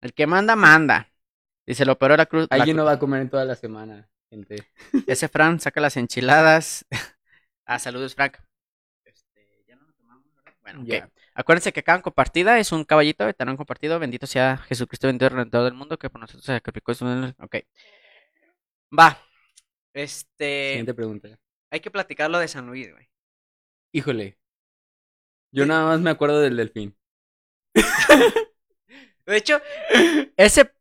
El que manda, manda. Dice, lo peor la cruz. Alguien no va a comer en toda la semana, gente. Ese Fran saca las enchiladas. ah, saludos, Frank. Este, ya no lo tomamos, ¿verdad? Bueno. Ya. Acuérdense que cada compartida es un caballito de talón compartido. Bendito sea Jesucristo, bendito redentor del mundo, que por nosotros se sacrificó. Ok. Va. Este. Siguiente pregunta. Hay que platicar lo de San Luis, güey. Híjole. Yo nada más me acuerdo del delfín. De hecho, ese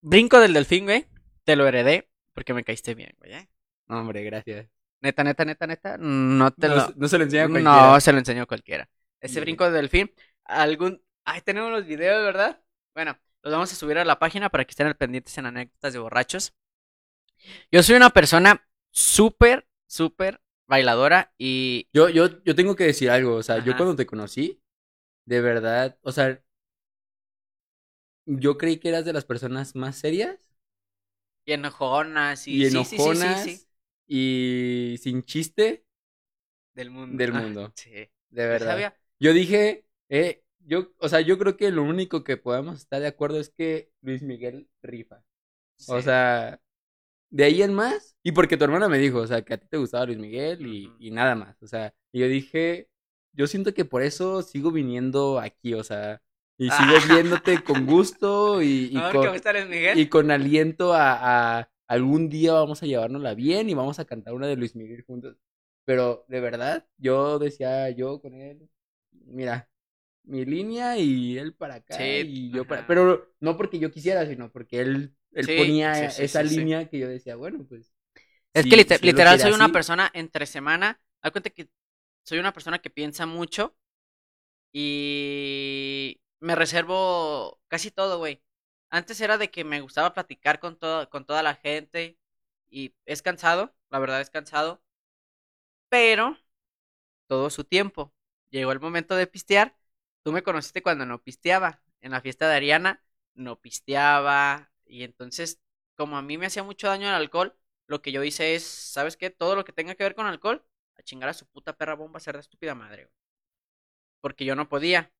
brinco del delfín, güey, te lo heredé porque me caíste bien, güey. ¿eh? Hombre, gracias. Neta, neta, neta, neta. No te no, lo. no se lo enseña a cualquiera. No, se lo enseñó cualquiera. Ese brinco del delfín, algún... Ay, tenemos los videos, ¿verdad? Bueno, los vamos a subir a la página para que estén al pendientes en anécdotas de borrachos. Yo soy una persona súper, súper bailadora y... Yo, yo, yo tengo que decir algo. O sea, yo cuando te conocí, de verdad, o sea, yo creí que eras de las personas más serias Y enojonas y... y sí, sí, sí, sí, enojonas sí, y sin chiste Del mundo. del Ah, mundo. sí. De Yo verdad. sabía- Yo dije, eh, yo, o sea, yo creo que lo único que podemos estar de acuerdo es que Luis Miguel rifa. O sea, de ahí en más, y porque tu hermana me dijo, o sea, que a ti te gustaba Luis Miguel y, nada más. O sea, y yo dije, yo siento que por eso sigo viniendo aquí, o sea, y sigo viéndote con gusto y, y con aliento a, a algún día vamos a llevárnosla bien y vamos a cantar una de Luis Miguel juntos. Pero de verdad, yo decía, yo con él, mira, mi línea y él para acá Sí, y yo para... Pero no porque yo quisiera, sino porque él, él Sí, ponía sí, esa línea que yo decía, bueno, pues... Es que literal soy una persona entre semana. Da cuenta que soy una persona que piensa mucho y me reservo casi todo, güey. Antes era de que me gustaba platicar con todo, con toda la gente y es cansado, la verdad es cansado, pero todo su tiempo. Llegó el momento de pistear. Tú me conociste cuando no pisteaba. En la fiesta de Ariana no pisteaba y entonces como a mí me hacía mucho daño el alcohol, lo que yo hice es, ¿sabes qué? Todo lo que tenga que ver con alcohol, a chingar a su puta perra bomba, a ser de estúpida madre. Porque yo no podía.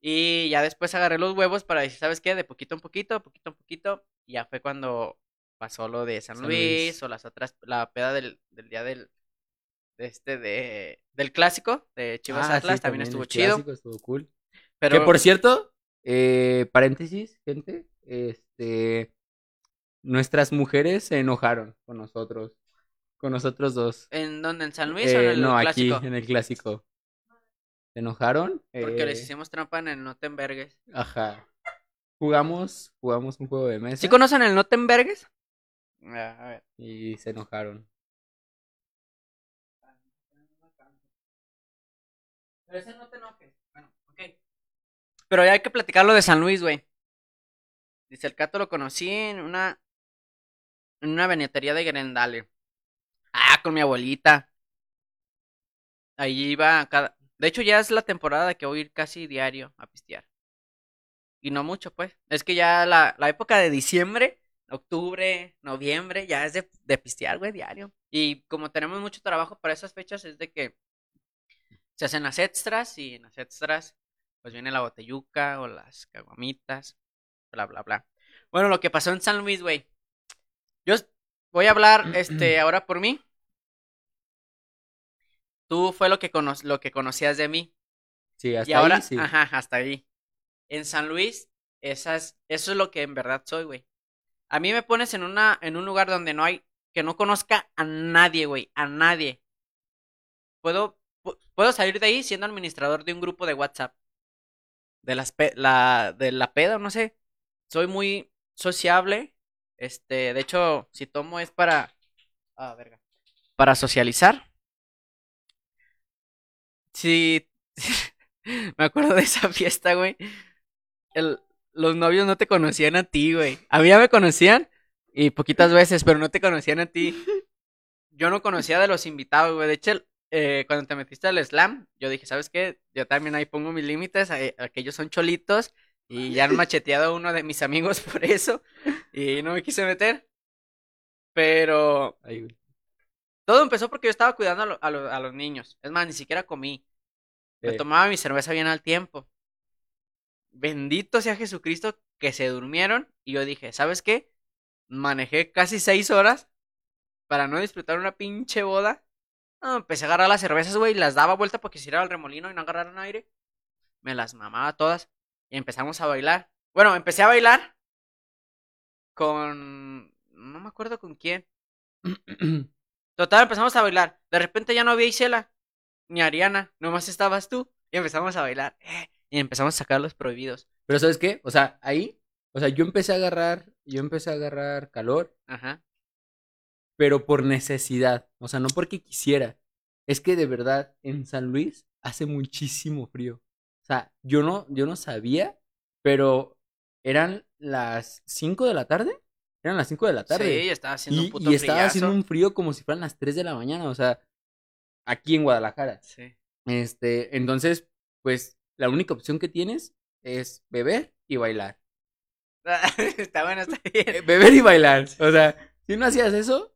Y ya después agarré los huevos para decir, ¿sabes qué? De poquito en poquito, poquito en poquito. Y ya fue cuando pasó lo de San, San Luis, Luis. o las otras, la peda del, del día del, de este, de, del clásico, de Chivas Ah, Atlas, sí, también, estuvo chido. clásico Estuvo cool. Pero, Que por cierto, eh, paréntesis, gente, este, nuestras mujeres se enojaron con nosotros. con nosotros dos. ¿En dónde? ¿En San Luis o en Eh, el no, clásico? aquí, en el clásico. ¿Se enojaron? Porque Eh, les hicimos trampa en el Notenbergues. Ajá. Jugamos, jugamos un juego de mesa. ¿Sí conocen el Notenbergues? Ah, a ver. Y se enojaron. Pero ese no te enojes. Bueno, ok. Pero ya hay que platicarlo de San Luis, güey. Dice, el Cato lo conocí en una... En una venetería de Grendale. Ah, con mi abuelita. Ahí iba cada... De hecho, ya es la temporada que voy a ir casi diario a pistear. Y no mucho, pues. Es que ya la, la época de diciembre, octubre, noviembre, ya es de, de pistear, güey, diario. Y como tenemos mucho trabajo para esas fechas, es de que se hacen las extras y en las extras pues viene la botelluca o las caguamitas, bla, bla, bla. Bueno, lo que pasó en San Luis, güey. Yo voy a hablar, este, ahora por mí. Tú fue lo que, cono- lo que conocías de mí. Sí, hasta y ahora, ahí sí. ajá, hasta ahí. En San Luis, esas, eso es lo que en verdad soy, güey. A mí me pones en una, en un lugar donde no hay, que no conozca a nadie, güey, a nadie. Puedo, pu- puedo salir de ahí siendo administrador de un grupo de WhatsApp. De las pe- la, de la peda, no sé. Soy muy sociable. Este, de hecho, si tomo es para, ah, verga, para socializar. Sí, me acuerdo de esa fiesta, güey. El, los novios no te conocían a ti, güey. A mí ya me conocían y poquitas veces, pero no te conocían a ti. Yo no conocía de los invitados, güey. De hecho, eh, cuando te metiste al slam, yo dije, ¿sabes qué? Yo también ahí pongo mis límites. eh, Aquellos son cholitos y ya han macheteado a uno de mis amigos por eso y no me quise meter. Pero todo empezó porque yo estaba cuidando a, lo- a lo- a los niños. Es más, ni siquiera comí. Me Eh, tomaba mi cerveza bien al tiempo. Bendito sea Jesucristo que se durmieron. Y yo dije, ¿sabes qué? Manejé casi seis horas para no disfrutar una pinche boda. No, empecé a agarrar las cervezas, güey, y las daba vuelta porque si era al remolino y no agarraran aire. Me las mamaba todas. Y empezamos a bailar. Bueno, empecé a bailar con... No me acuerdo con quién. Total, empezamos a bailar. De repente ya no había Isela, ni Ariana, nomás estabas tú. Y empezamos a bailar. eh, y empezamos a sacar los prohibidos. Pero ¿sabes qué? O sea, ahí, o sea, yo empecé a agarrar, yo empecé a agarrar calor, Ajá. Pero por necesidad, o sea, no porque quisiera. Es que de verdad en San Luis hace muchísimo frío. O sea, yo no yo no sabía, pero eran las 5 de la tarde. Eran las 5 de la tarde. Sí, estaba haciendo y, un puto y estaba haciendo un frío como si fueran las 3 de la mañana, o sea, aquí en Guadalajara. Sí. Este, entonces, pues la única opción que tienes es beber y bailar. está bueno, está bien. beber y bailar. O sea, si no hacías eso,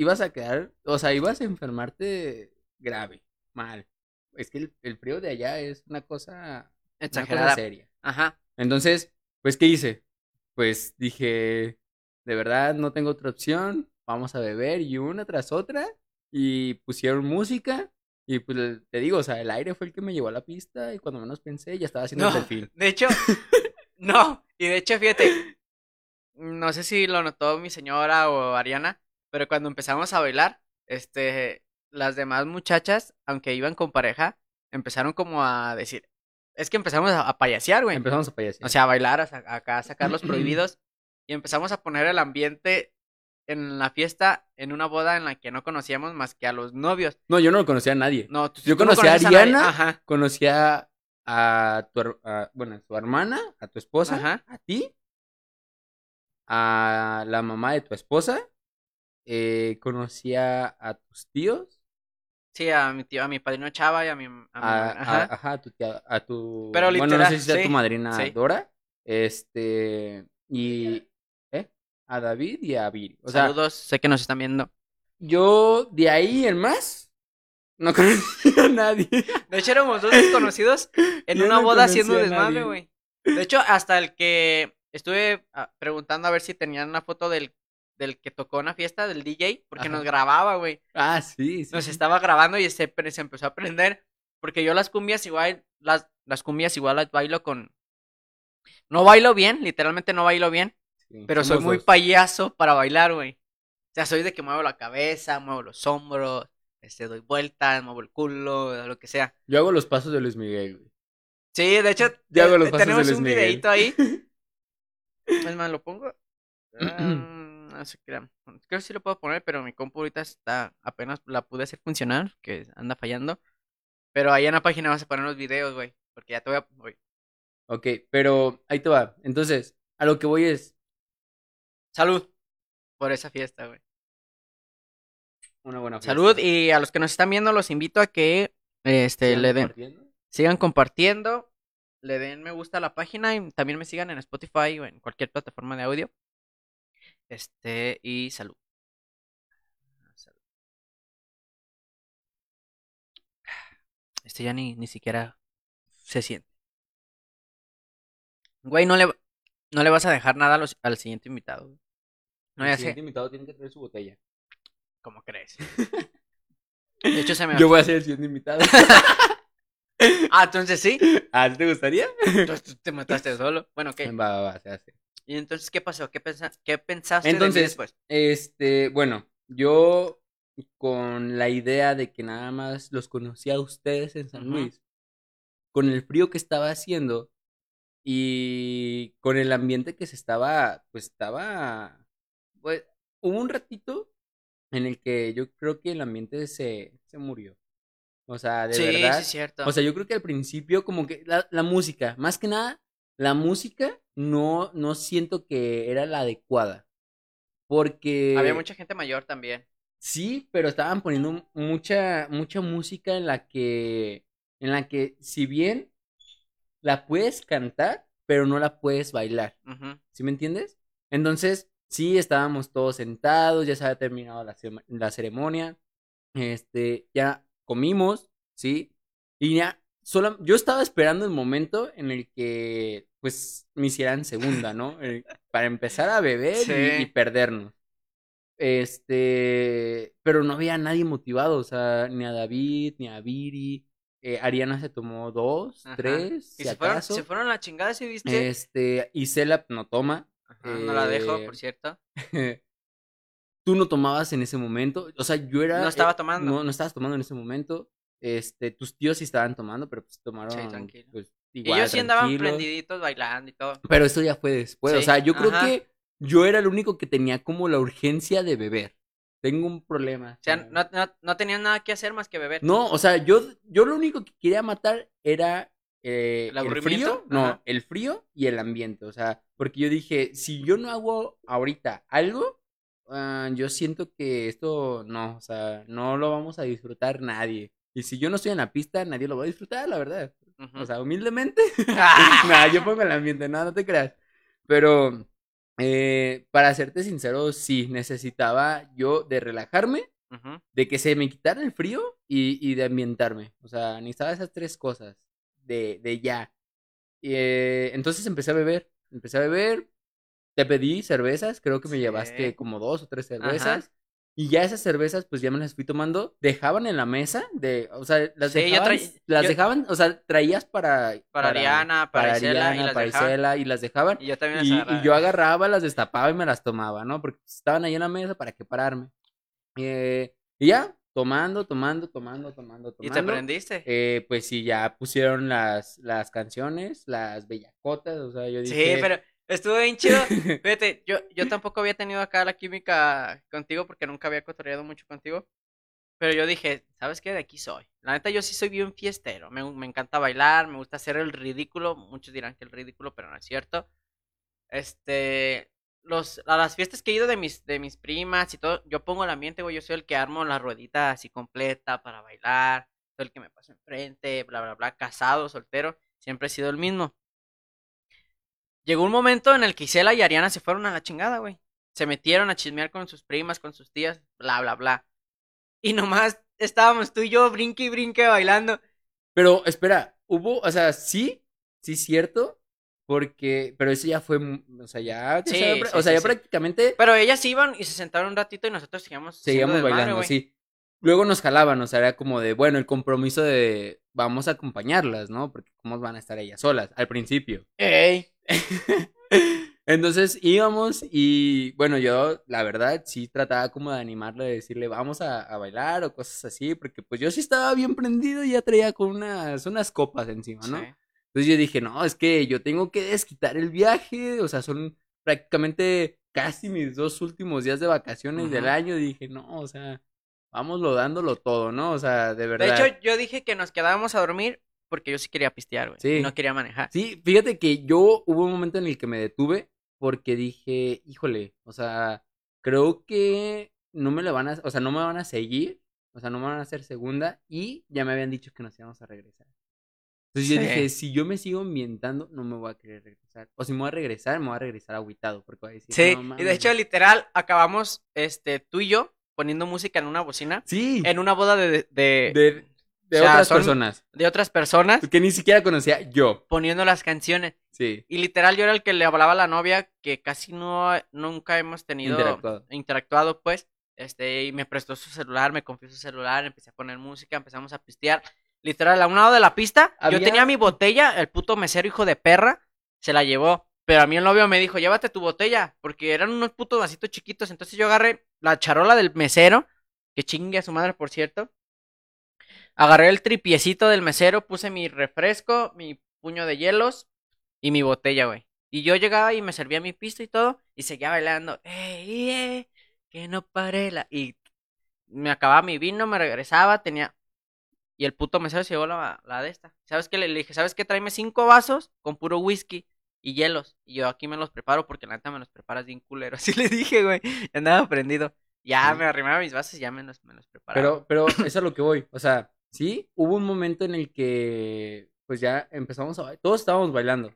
ibas a quedar, o sea, ibas a enfermarte grave, mal. Es que el, el frío de allá es una cosa, una cosa Exagerada. seria. Ajá. Entonces, pues, ¿qué hice? Pues dije, de verdad, no tengo otra opción, vamos a beber y una tras otra, y pusieron música, y pues te digo, o sea, el aire fue el que me llevó a la pista, y cuando menos pensé, ya estaba haciendo No, el perfil. de hecho, no. Y de hecho, fíjate, no sé si lo notó mi señora o Ariana, pero cuando empezamos a bailar, este, las demás muchachas, aunque iban con pareja, empezaron como a decir, es que empezamos a, a payasear, güey. Empezamos a payasear. O sea, a bailar, a acá a sacar los prohibidos. Y empezamos a poner el ambiente en la fiesta, en una boda en la que no conocíamos más que a los novios. no, yo no conocía a nadie. No, tú- Yo tú no conocí a. Ariana. Ajá. Conocía a tu, a- bueno, a tu hermana, a tu esposa, Ajá. a ti, a la mamá de tu esposa, eh, conocía a tus tíos, Sí, a mi tío, a mi padrino Chava y a mi, a mi a, mamá. a- Ajá. ajá, a tu tía, a tu, Pero bueno, no literal, sé si sea sí, tu madrina sí. Dora, este, y, ¿eh? A David y a Viri. O sea, Saludos, sé que nos están viendo. yo de ahí en más, no conocía a nadie. De hecho, éramos dos desconocidos en Yo una no boda haciendo desmadre, güey. De hecho, hasta el que estuve ah, preguntando a ver si tenían una foto del, del que tocó una fiesta, del DJ, porque Ajá. nos grababa, güey. Ah, sí, sí. Nos sí. estaba grabando y se, empezó a aprender. Porque yo las cumbias igual, las, las cumbias igual las bailo con... No bailo bien, literalmente no bailo bien, Sí, pero soy muy dos. payaso para bailar, güey. O sea, soy de que muevo la cabeza, muevo los hombros, este, doy vueltas, muevo el culo, lo que sea. Yo hago los pasos de Luis Miguel, güey. Sí, de hecho, Yo hago los pasos de tenemos Luis un Miguel. videito ahí. Es más, lo pongo. Ah, no se crean. Creo que sí lo puedo poner, pero mi compu ahorita está, apenas la pude hacer funcionar, que anda fallando. Pero ahí en la página vas a poner los videos, güey. Porque ya te voy a... Ok, pero ahí te va. Entonces, a lo que voy es Salud por esa fiesta, güey. una buena fiesta. Salud y a los que nos están viendo los invito a que este ¿Sigan le den compartiendo? sigan compartiendo, le den me gusta a la página y también me sigan en Spotify o en cualquier plataforma de audio. Este y salud. Salud. Este ya ni, ni siquiera se siente. Güey, no le no le vas a dejar nada a los- al siguiente invitado. güey. No, El ya siguiente sé. invitado tiene que traer su botella. ¿Cómo crees? De hecho se me Yo voy a ser el siguiente invitado. Ah, entonces sí. ¿A ti te gustaría? Entonces tú te mataste solo. Bueno, ¿qué? Va, va, va, se hace. ¿Y entonces qué pasó? ¿Qué, pensa- qué pensaste de mí Entonces, después? Este, bueno, yo con la idea de que nada más los conocía a ustedes en San. Luis, con el frío que estaba haciendo y con el ambiente que se estaba, pues estaba, pues, hubo un ratito en el que yo creo que el ambiente se, se murió. O sea, de sí, verdad. sí, es cierto. O sea, yo creo que al principio como que la, la música, más que nada, la música no, no siento que era la adecuada. Porque... Había mucha gente mayor también. Sí, pero estaban poniendo mucha, mucha música en la que, en la que si bien la puedes cantar, pero no la puedes bailar. Ujú. ¿Sí me entiendes? Entonces, sí, estábamos todos sentados, ya se había terminado la, la ceremonia, este, ya comimos, ¿sí? Y ya, solo, yo estaba esperando el momento en el que, pues, me hicieran segunda, ¿no? Eh, para empezar a beber y- y, perdernos. Este, pero no había nadie motivado, o sea, ni a David, ni a Viri. eh, Ariana se tomó dos, Ajá. tres, Y se fueron, se fueron a la chingada, ¿sí viste? Este, Isela no toma. Ajá, no la dejo, eh, por cierto. Tú no tomabas en ese momento. O sea, yo era. No estaba eh, tomando. No, no estabas tomando en ese momento. Este, tus tíos sí estaban tomando, pero pues tomaron. tranquilo. Pues, igual, ellos sí andaban prendiditos bailando y todo. Pero eso ya fue después. O Sí, sea, yo creo que yo era el único que tenía como la urgencia de beber. Tengo un problema. O sea, no, no, no tenían nada que hacer más que beber. No, o sea, yo, yo lo único que quería matar era eh, ¿El el frío, no, Ajá. el frío y el ambiente. O sea, porque yo dije, si yo no hago ahorita algo, ah, yo siento que esto no, o sea, no lo vamos a disfrutar nadie. Y si yo no estoy en la pista, nadie lo va a disfrutar, la verdad. O sea, humildemente. Nada, yo pongo el ambiente, no, no te creas. Pero, eh, para serte sincero, sí, necesitaba yo de relajarme de que se me quitara el frío y, y de ambientarme. O sea, necesitaba esas tres cosas de, de ya. Y, eh, entonces empecé a beber, empecé a beber, te pedí cervezas, creo que me Sí. llevaste como dos o tres Ajá. Y ya esas cervezas, pues ya me las fui tomando, dejaban en la mesa, de, o sea, las Sí, yo dejaban, traí- las yo- dejaban, o sea, traías para, Para Ariana, para Isela, y Ariana, las para dejaban. Isela, y las dejaban. Y yo también las Y, y agarraba. yo agarraba, las destapaba y me las tomaba, ¿no? Porque estaban ahí en la mesa para que pararme. Eh, y ya, tomando, tomando, tomando, tomando, ¿Y tomando. te prendiste? Eh, pues sí, ya pusieron las, las canciones, las bellacotas, o sea, yo sí, dije... pero estuvo bien chido. Fíjate, yo, yo tampoco había tenido acá la química contigo porque nunca había cotorreado mucho contigo. Pero yo dije, ¿sabes qué? De aquí soy. La neta, yo sí soy bien fiestero. Me, me encanta bailar, me gusta hacer el ridículo. Muchos dirán que el ridículo, pero no es cierto. Este, los, a las fiestas que he ido de mis, de mis primas y todo, yo pongo el ambiente, güey. Yo soy el que armo la ruedita así completa para bailar. Soy el que me paso enfrente, bla, bla, bla. Casado, soltero, siempre he sido el mismo. Llegó un momento en el que Isela y Ariana se fueron a la chingada, güey. Se metieron a chismear con sus primas, con sus tías, bla, bla, bla. Y nomás estábamos tú y yo brinque y brinque bailando. Pero espera, hubo, o sea, sí, sí cierto, porque, pero eso ya fue, mu- o sea, ya, Sí, o sea, sí, o sea, sí, ya prácticamente Pero ellas iban y se sentaron un ratito y nosotros seguíamos seguíamos bailando, sí. Luego nos jalaban, o sea, era como de, bueno, el compromiso de vamos a acompañarlas, ¿no? Porque cómo van a estar ellas solas al principio. Ey. Entonces íbamos y bueno, yo la verdad sí trataba como de animarle, de decirle vamos a, a bailar o cosas así, porque pues yo sí estaba bien prendido y ya traía con unas, unas copas encima, ¿no? Sí. Entonces yo dije, no, es que yo tengo que desquitar el viaje, o sea, son prácticamente casi mis dos últimos días de vacaciones del año. Dije, no, o sea, vámoslo dándolo todo, ¿no? O sea, de verdad. De hecho, yo dije que nos quedábamos a dormir porque yo sí quería pistear, güey. Sí. y No quería manejar. Sí, fíjate que yo hubo un momento en el que me detuve porque dije, híjole, o sea, creo que no me la van a, o sea, no me van a seguir, o sea, no me van a hacer segunda y ya me habían dicho que nos íbamos a regresar. Entonces yo dije, si yo me sigo ambientando, no me voy a querer regresar. O si me voy a regresar, me voy a regresar agüitado, porque voy a decir, Sí, "No y de hecho, güey". literal, acabamos, este, tú y yo poniendo música en una bocina sí, en una boda de, de, de, de, de o sea, otras son- personas de otras personas que ni siquiera conocía yo. poniendo las canciones. Sí, Y literal, yo era el que le hablaba a la novia que casi no, nunca hemos tenido Interactuado. interactuado, pues. Este, y me prestó su celular, me confió su celular, empecé a poner música, empezamos a pistear. Literal, a un lado de la pista, yo tenía mi botella, el puto mesero hijo de perra se la llevó. Pero a mí el novio me dijo, llévate tu botella, porque eran unos putos vasitos chiquitos. Entonces yo agarré la charola del mesero, que chingue a su madre, por cierto. Agarré el tripiecito del mesero, puse mi refresco, mi puño de hielos y mi botella, güey. Y yo llegaba y me servía mi pista y todo, y seguía bailando. ¡Ey, ey! Que no pare la... Y me acababa mi vino, me regresaba, tenía... Y el puto mesero se llevó la, la de esta. ¿Sabes qué? Le, le dije, ¿sabes qué? Tráeme cinco vasos con puro whisky y hielos. Y yo aquí me los preparo porque la neta me los preparas bien culero. Así le dije, güey. Ya andaba prendido. Ya Sí. me arrimaba mis vasos y ya me los, me los preparaba. Pero, pero eso es lo que voy. O sea, sí, hubo un momento en el que, pues ya empezamos a bailar. Todos estábamos bailando.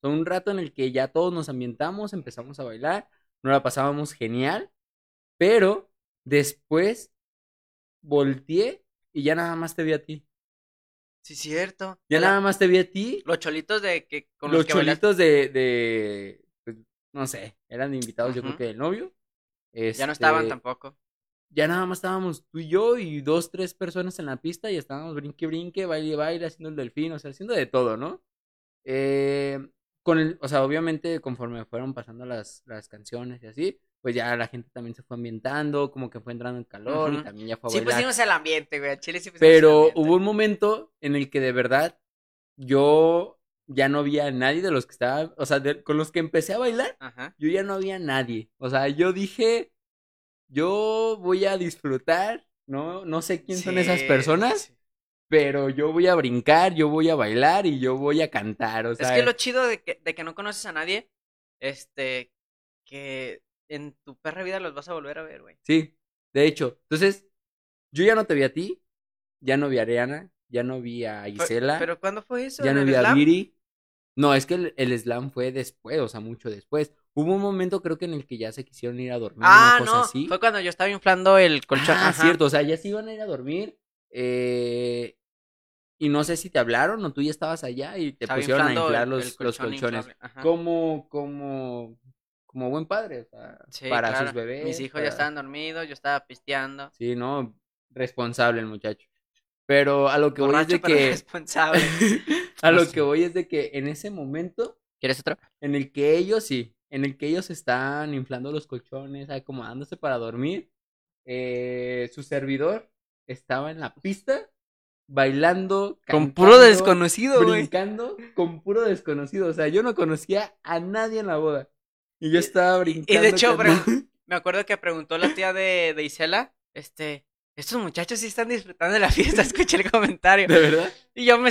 Fue un rato en el que ya todos nos ambientamos, empezamos a bailar, nos la pasábamos genial. Pero después volteé y ya nada más te vi a ti. Sí, cierto. Ya La- nada más te vi a ti. Los cholitos de que con los, Los que cholitos de, de, pues, no sé, eran invitados yo creo que del novio. Ya no estaban Este, tampoco. Ya nada más estábamos tú y yo y dos, tres personas en la pista y estábamos brinque, brinque, baile, baile, haciendo el delfín, o sea, haciendo de todo, ¿no? Eh, con el, o sea, obviamente conforme fueron pasando las, las canciones y así, pues ya la gente también se fue ambientando, como que fue entrando en calor y también ya fue a Sí bailar. pusimos el ambiente, güey. Chile sí pusimos el Pero ambiente. hubo un momento en el que de verdad yo ya no había nadie de los que estaban, o sea, de- con los que empecé a bailar, Ajá. yo ya no había nadie. O sea, yo dije, yo voy a disfrutar, no, no sé quién son esas personas, sí. pero yo voy a brincar, yo voy a bailar y yo voy a cantar. O sea, Es que lo chido de que, de que no conoces a nadie, este, que en tu perra vida los vas a volver a ver, güey. sí, de hecho. Entonces, yo ya no te vi a ti, ya no vi a Ariana, ya no vi a Fue- Isela, ¿Pero cuándo fue eso? ya ¿En no vi a? Viri. No, es que el, el slam fue después, o sea, mucho después. Hubo un momento creo que en el que ya se quisieron ir a dormir, Ah, una cosa no. así. Fue cuando yo estaba inflando el colchón. Ah, Ajá. cierto, o sea, ya se iban a ir a dormir. eh, y no sé si te hablaron o tú ya estabas allá y te Estaba pusieron a inflar el- los, el los colchón colchones. Como, como, como buen padre, o sea, Sí, para claro. sus bebés. Mis hijos para- ya estaban dormidos, yo estaba pisteando. Sí, no, responsable el muchacho. Pero a lo que voy es Borracho, de que, responsable. a lo que voy es de que en ese momento ¿Quieres otro? en el que ellos sí, en el que ellos están inflando los colchones, acomodándose para dormir, eh, su servidor estaba en la pista bailando, Con puro cantando, desconocido, brincando con puro desconocido, o sea, yo no conocía a nadie en la boda y yo estaba brincando. Y de hecho, cantando. me acuerdo que preguntó la tía de, de Isela, este, estos muchachos sí están disfrutando de la fiesta, escuché el comentario. de verdad. Y yo me,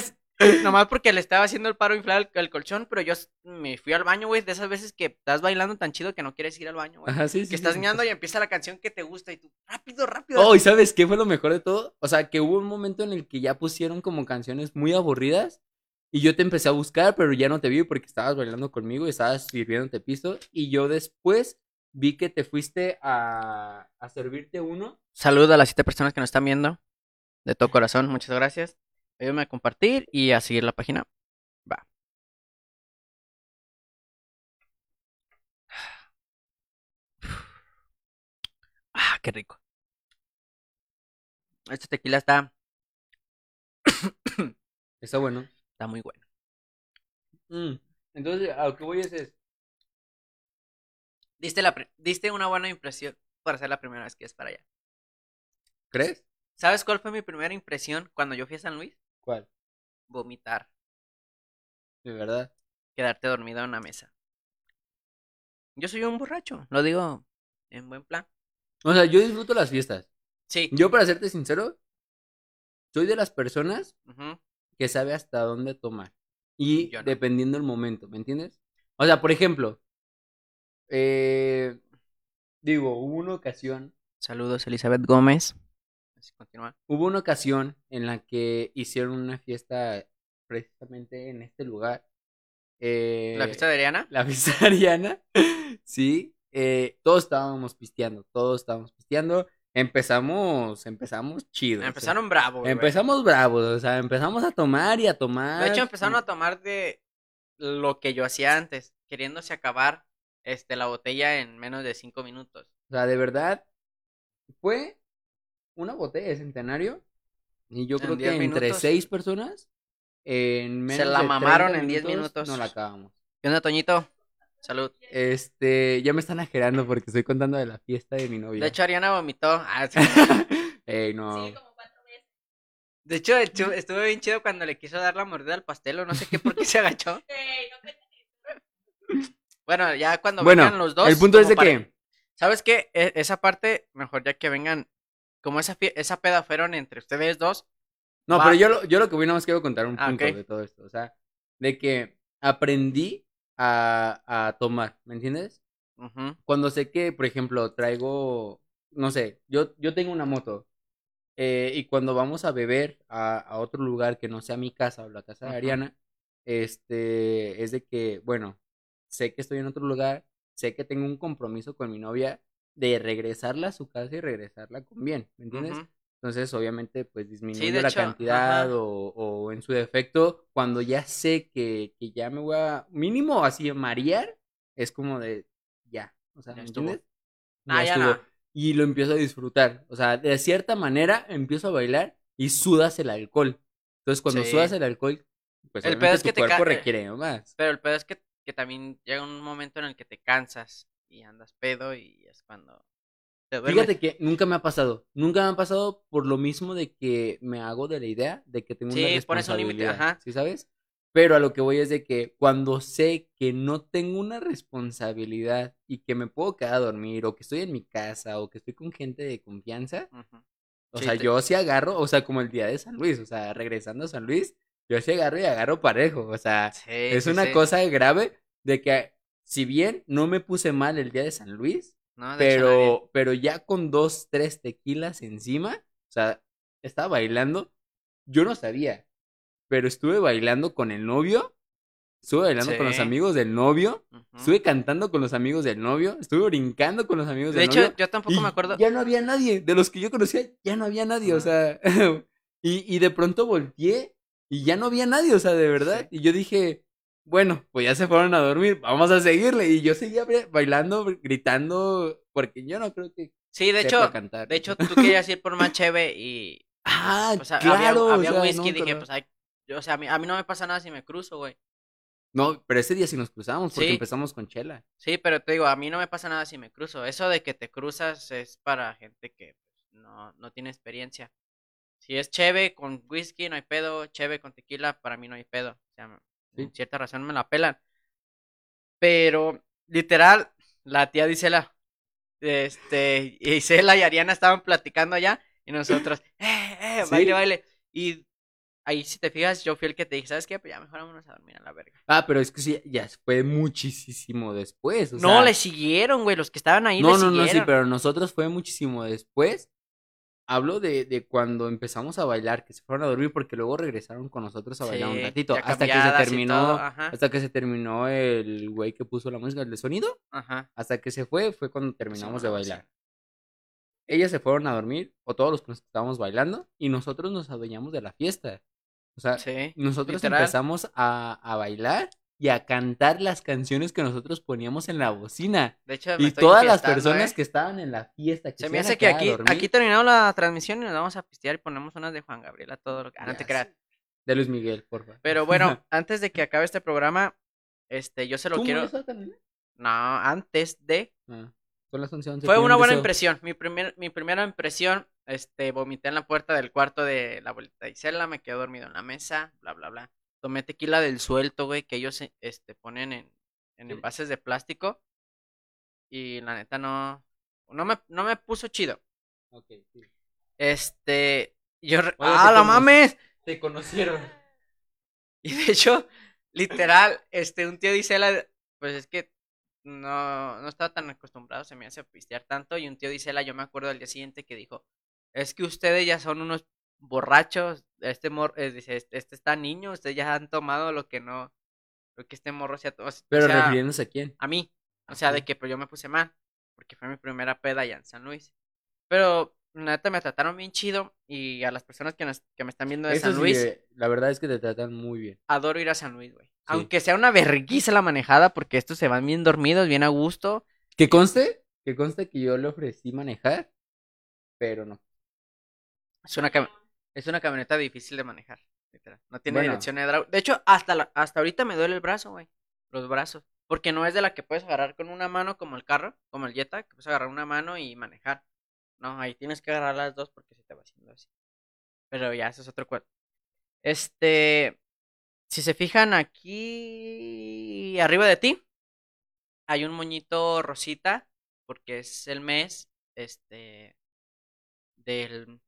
nomás porque le estaba haciendo el paro inflar el, el colchón, pero yo me fui al baño, güey, de esas veces que estás bailando tan chido que no quieres ir al baño, güey. Ajá, sí, sí. Que estás sí. meando y empieza la canción que te gusta y tú, rápido, rápido. Oh, ¿y sabes qué fue lo mejor de todo? O sea, que hubo un momento en el que ya pusieron como canciones muy aburridas y yo te empecé a buscar, pero ya no te vi porque estabas bailando conmigo y estabas sirviéndote piso y yo después vi que te fuiste a, a servirte uno. Saludo a las siete personas que nos están viendo. De todo corazón, muchas gracias. Ayúdame a compartir y a seguir la página. Va. Ah, qué rico. Este tequila está, Está bueno. está muy bueno. Mm, Entonces, a lo que voy es, es, Diste, la, diste una buena impresión para ser la primera vez que es para allá. ¿Crees? ¿Sabes cuál fue mi primera impresión cuando yo fui a San Luis? ¿Cuál? Vomitar, De verdad. quedarte dormido en una mesa. Yo soy un borracho, lo digo en buen plan. O sea, yo disfruto las fiestas. Sí. Yo, para serte sincero, soy de las personas que sabe hasta dónde tomar. Y no. dependiendo del momento, ¿me entiendes? O sea, por ejemplo, eh, digo, hubo una ocasión, Saludos, Elizabeth Gómez. Continúa. hubo una ocasión en la que hicieron una fiesta precisamente en este lugar. Eh, ¿La fiesta de Ariana? La fiesta de Ariana, sí. eh, todos estábamos pisteando, todos estábamos pisteando. Empezamos, empezamos chido. Empezaron bravos. güey. Empezamos bravos, o sea, empezamos a tomar y a tomar. De hecho, empezaron a tomar de lo que yo hacía antes, queriéndose acabar este, la botella en menos de cinco minutos. O sea, de verdad, fue una botella de centenario. Y yo En creo que 10 entre seis personas, en menos la de mamaron 30 en 10 minutos. No la acabamos. ¿Qué onda, Toñito? Salud. Este, ya me están ajerando porque estoy contando de la fiesta de mi novia. De hecho, Ariana vomitó. Ah, sí. Ey, no. Sí, como cuatro veces. De hecho, estu- estuvo bien chido cuando le quiso dar la mordida al pastel o no sé qué por qué se agachó. Ey, no cuenten Bueno, ya cuando Bueno, vengan los dos. el punto es de para- que ¿Sabes qué? E- esa parte, mejor ya que vengan. Como esa, esa peda fueron entre ustedes dos. No, Va. pero yo lo, yo lo que voy nada más quiero contar un Ah, punto de todo esto. O sea, de que aprendí a, a tomar, ¿me entiendes? Cuando sé que, por ejemplo, traigo, no sé, yo, yo tengo una moto. eh, y cuando vamos a beber a, a otro lugar que no sea mi casa o la casa de. Ariana, este, es de que, bueno, sé que estoy en otro lugar, sé que tengo un compromiso con mi novia de regresarla a su casa y regresarla con bien, ¿me entiendes? Entonces, obviamente, pues disminuyo de la hecho, cantidad o, o en su defecto, cuando ya sé que, que ya me voy a, mínimo así, marear, es como de, ya, o sea, ¿me entiendes? Ah, ya no. Y lo empiezo a disfrutar, o sea, de cierta manera empiezo a bailar y sudas el alcohol. Entonces, cuando Sí. sudas el alcohol, pues El obviamente pedo es tu que te cuerpo ca- eh, requiere más. Pero el pedo es que, que también llega un momento en el que te cansas y andas pedo y es cuando te duermes. Fíjate que nunca me ha pasado, nunca me ha pasado por lo mismo de que me hago de la idea de que tengo una Sí, pones un límite, responsabilidad, ajá. ¿sí sabes? Pero a lo que voy es de que cuando sé que no tengo una responsabilidad y que me puedo quedar a dormir o que estoy en mi casa o que estoy con gente de confianza, o Sí, sea, te- yo sí agarro, o sea, como el día de San Luis, o sea, regresando a San Luis, yo sí agarro y agarro parejo, o sea, Sí, es sí, una sí. cosa grave de que si bien no me puse mal el día de San Luis, No, de hecho, pero, pero ya con dos, tres tequilas encima, o sea, estaba bailando, yo no sabía, pero estuve bailando con el novio, estuve bailando con los amigos del novio, estuve cantando con los amigos del novio, estuve brincando con los amigos De del hecho, novio. yo tampoco me acuerdo. Ya no había nadie, de los que yo conocía, ya no había nadie, o sea, y, y de pronto volteé y ya no había nadie, o sea, de verdad, y yo dije, bueno, pues ya se fueron a dormir, vamos a seguirle, y yo seguía bailando, gritando, porque yo no creo que Sí, de hecho, cantar. de hecho, tú querías ir por más cheve y. ah, claro, había, o había sea, whisky no, y dije, pero- pues, ay, yo, o sea, a mí, a mí no me pasa nada si me cruzo, güey. No, pero ese día sí nos cruzamos, porque Sí. empezamos con Chela. Sí, pero te digo, a mí no me pasa nada si me cruzo. Eso de que te cruzas es para gente que pues, no, no tiene experiencia. Si es cheve con whisky, no hay pedo. Cheve con tequila, para mí no hay pedo. O sea, Sí. cierta razón me la pelan. Pero, literal, la tía Isela, este, Isela y Ariana estaban platicando allá y nosotros, eh, eh, Sí. baile, baile. Y ahí, si te fijas, yo fui el que te dije, ¿sabes qué? Pues ya mejor vámonos a dormir a la verga. Ah, pero es que sí, ya fue muchísimo después. O no, sea, le siguieron, güey, los que estaban ahí No, le no, no, sí, siguieron. pero nosotros fue muchísimo después. Hablo de, de cuando empezamos a bailar, que se fueron a dormir porque luego regresaron con nosotros a bailar un ratito. Hasta que se terminó, hasta que se terminó el güey que puso la música, el de sonido. Ajá. Hasta que se fue, fue cuando terminamos de sí. bailar. Ellas se fueron a dormir, o todos los que nos estábamos bailando, y nosotros nos adueñamos de la fiesta. O sea, nosotros literal. empezamos a, a bailar y a cantar las canciones que nosotros poníamos en la bocina. De hecho, me Y estoy todas las personas ¿eh? que estaban en la fiesta, que Se me hace que aquí, aquí terminamos la transmisión y nos vamos a pistear y ponemos unas de Juan Gabriel a todo lo que... Ah, no te creas. De Luis Miguel, por favor. Pero bueno, antes de que acabe este programa, este, yo se lo ¿Tú, quiero... No, antes de. Ah, son las 11, 11. Fue una buena deseo. impresión. Mi, primer, mi primera impresión, este, vomité en la puerta del cuarto de la abuelita Isela, me quedé dormido en la mesa, bla, bla, bla. Tomé tequila del suelto, güey, que ellos eh, este, ponen en, en envases de plástico. Y la neta no, no me, no me puso chido. Ok, sí. Este, yo... Oye, ¡Ah, te la mames! Se conocieron. Y de hecho, literal, este, un tío de Isela, pues es que no, no estaba tan acostumbrado, se me hace pistear tanto. Y un tío de Isela, yo me acuerdo al día siguiente que dijo, es que ustedes ya son unos borrachos, este morro, dice, este, este está niño, ustedes ya han tomado lo que no, lo que este morro se ha tomado. Pero o sea, refiriéndose a quién. a mí, o sea, de que pues yo me puse mal, porque fue mi primera peda allá en San Luis. Pero, neta, me trataron bien chido y a las personas que, nos- que me están viendo de Eso San Luis, eh, la verdad es que te tratan muy bien. adoro ir a San Luis, güey. Aunque sea una verguiza la manejada, porque estos se van bien dormidos, bien a gusto. Que conste, que conste que yo le ofrecí manejar, pero no. Es una, cam- es una camioneta difícil de manejar. literal. No tiene Bueno. dirección hidráulica. De hecho, hasta, la- hasta ahorita me duele el brazo, güey. Los brazos. Porque no es de la que puedes agarrar con una mano como el carro, como el Jetta, que puedes agarrar una mano y manejar. No, ahí tienes que agarrar las dos porque se te va haciendo así. Pero ya, eso es otro cuento. Este, si se fijan aquí arriba de ti, hay un moñito rosita, porque es el mes, este, del,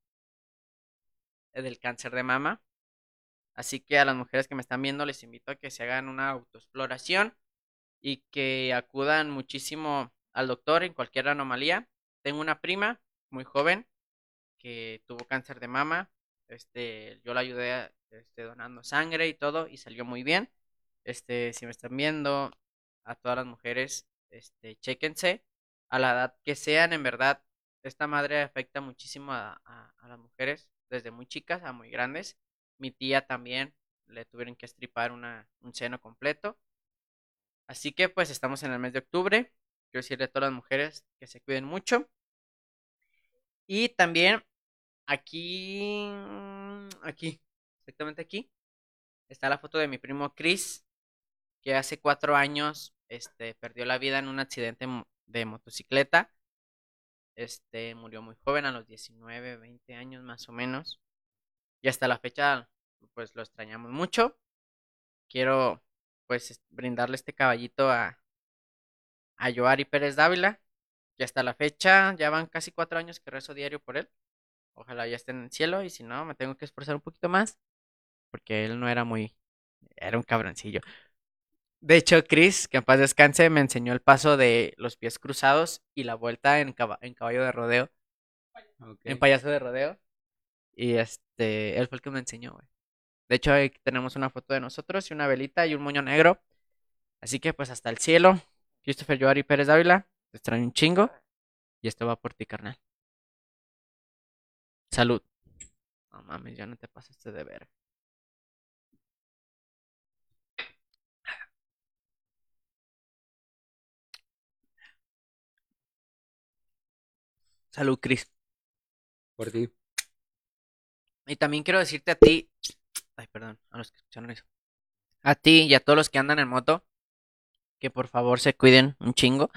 del cáncer de mama. Así que a las mujeres que me están viendo les invito a que se hagan una autoexploración y que acudan muchísimo al doctor en cualquier anomalía. Tengo una prima muy joven que tuvo cáncer de mama. Este, yo la ayudé este, donando sangre y todo y salió muy bien. Este, si me están viendo, a todas las mujeres, este, chéquense a la edad que sean, en verdad, esta madre afecta muchísimo a- a las mujeres, desde muy chicas a muy grandes. Mi tía también le tuvieron que estripar una, un seno completo. Así que pues estamos en el mes de octubre. Quiero decirle a todas las mujeres que se cuiden mucho. Y también aquí, aquí, exactamente aquí, está la foto de mi primo Chris, que hace cuatro años este, perdió la vida en un accidente de motocicleta. Este murió muy joven, a los 19, 20 años más o menos. Y hasta la fecha, pues lo extrañamos mucho. Quiero, pues, es- brindarle este caballito a, a Joari Pérez Dávila. Y hasta la fecha, ya van casi cuatro años que rezo diario por él. Ojalá ya esté en el cielo. Y si no, me tengo que esforzar un poquito más. Porque él no era muy. Era un cabroncillo. De hecho, Chris, que en paz descanse, me enseñó el paso de los pies cruzados y la vuelta en, caba- en caballo de rodeo, en payaso de rodeo. Y este, él fue el que me enseñó, güey. De hecho, ahí tenemos una foto de nosotros y una velita y un moño negro. Así que, pues, hasta el cielo. Christopher Joari Pérez Dávila, te extraño un chingo. Y esto va por ti, carnal. Salud. No mames, ya no te pasaste de ver. Salud, Chris. Por ti. Y también quiero decirte a ti, ay, perdón, a los que escucharon eso, a ti y a todos los que andan en moto, que por favor se cuiden un chingo.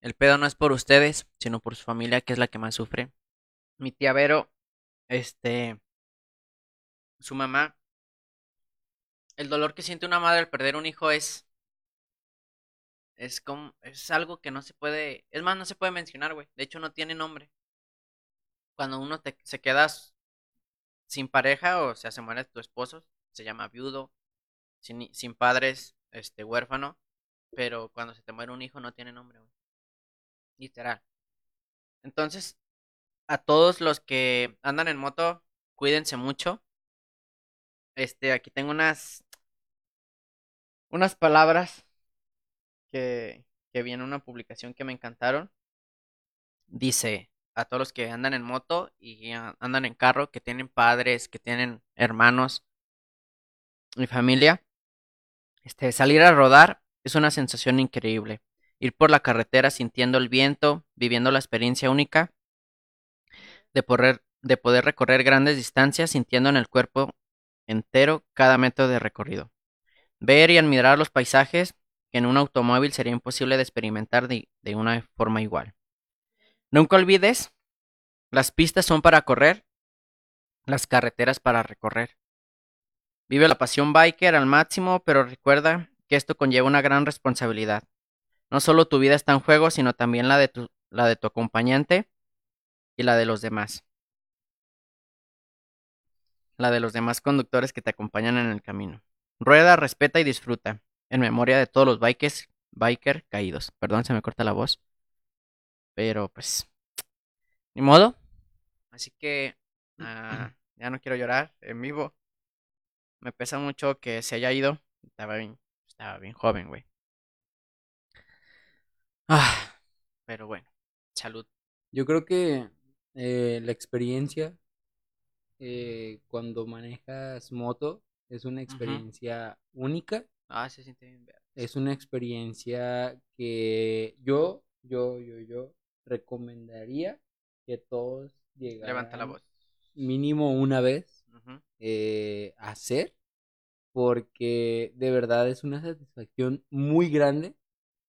El pedo no es por ustedes, sino por su familia, que es la que más sufre. Mi tía Vero, este, su mamá, el dolor que siente una madre al perder un hijo es, es como, es algo que no se puede, es más, no se puede mencionar, güey. De hecho, no tiene nombre. Cuando uno te, se quedas sin pareja o sea, se muere tu esposo, se llama viudo, sin, sin padres, este, huérfano, pero cuando se te muere un hijo no tiene nombre, güey. Literal. Entonces, a todos los que andan en moto, cuídense mucho. Este, aquí tengo unas unas palabras que, que vi en una publicación que me encantaron. Dice, a todos los que andan en moto y andan en carro, que tienen padres, que tienen hermanos y familia, este, salir a rodar es una sensación increíble. Ir por la carretera sintiendo el viento, viviendo la experiencia única de poder, de poder recorrer grandes distancias, sintiendo en el cuerpo entero cada metro de recorrido. Ver y admirar los paisajes que en un automóvil sería imposible de experimentar de, una forma igual. Nunca olvides, las pistas son para correr, las carreteras para recorrer. Vive la pasión biker al máximo, pero recuerda que esto conlleva una gran responsabilidad. No solo tu vida está en juego, sino también la de tu, la de tu acompañante y la de los demás. La de los demás conductores que te acompañan en el camino. Rueda, respeta y disfruta. En memoria de todos los bikers, biker caídos. Perdón, se me corta la voz. Pero pues, ni modo. Así que ah, ya no quiero llorar en vivo. Me pesa mucho que se haya ido. Estaba bien, estaba bien joven, güey. Ah, pero bueno, salud. Yo creo que eh, la experiencia eh, cuando manejas moto es una experiencia única. Ah, se siente bien. Es una experiencia que yo, yo, yo, yo recomendaría que todos llegaran Levanta la voz. mínimo una vez eh, hacer porque de verdad es una satisfacción muy grande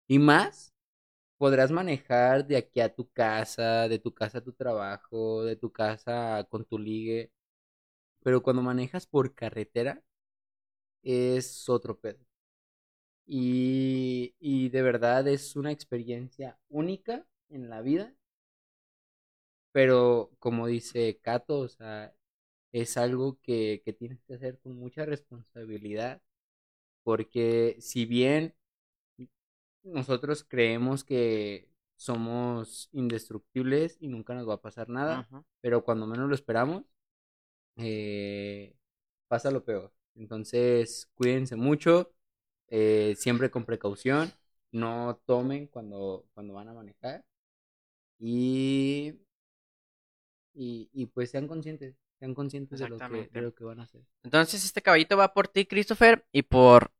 y más podrás manejar de aquí a tu casa, de tu casa a tu trabajo, de tu casa con tu ligue, pero cuando manejas por carretera es otro pedo. Y, y de verdad es una experiencia única en la vida, pero como dice Cato, o sea, es algo que, que tienes que hacer con mucha responsabilidad, porque si bien nosotros creemos que somos indestructibles y nunca nos va a pasar nada, pero cuando menos lo esperamos, eh, pasa lo peor. Entonces, cuídense mucho, eh, siempre con precaución, no tomen cuando, cuando van a manejar y, y, y pues sean conscientes, sean conscientes de lo, que, Exactamente. de lo que van a hacer. Entonces este caballito va por ti, Christopher, y por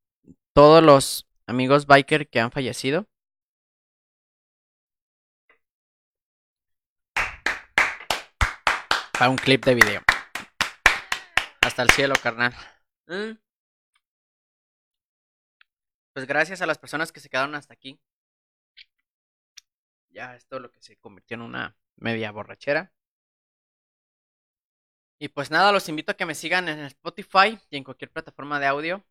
todos los amigos biker que han fallecido. Para un clip de video. Hasta el cielo, carnal. Mm. Pues gracias a las personas que se quedaron hasta aquí. Ya esto es lo que se convirtió en una media borrachera. Y pues nada, los invito a que me sigan en Spotify y en cualquier plataforma de audio.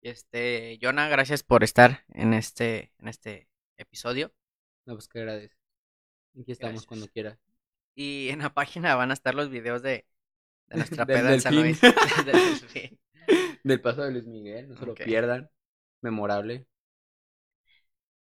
Este, Jonah, gracias por estar en este, en este episodio. No, pues que agradezco. Aquí estamos Gracias. cuando quieras. Y en la página van a estar los videos de, de nuestra Del peda en San Luis. delfín. Del delfín. Del paso de Luis Miguel, no se lo pierdan. Memorable.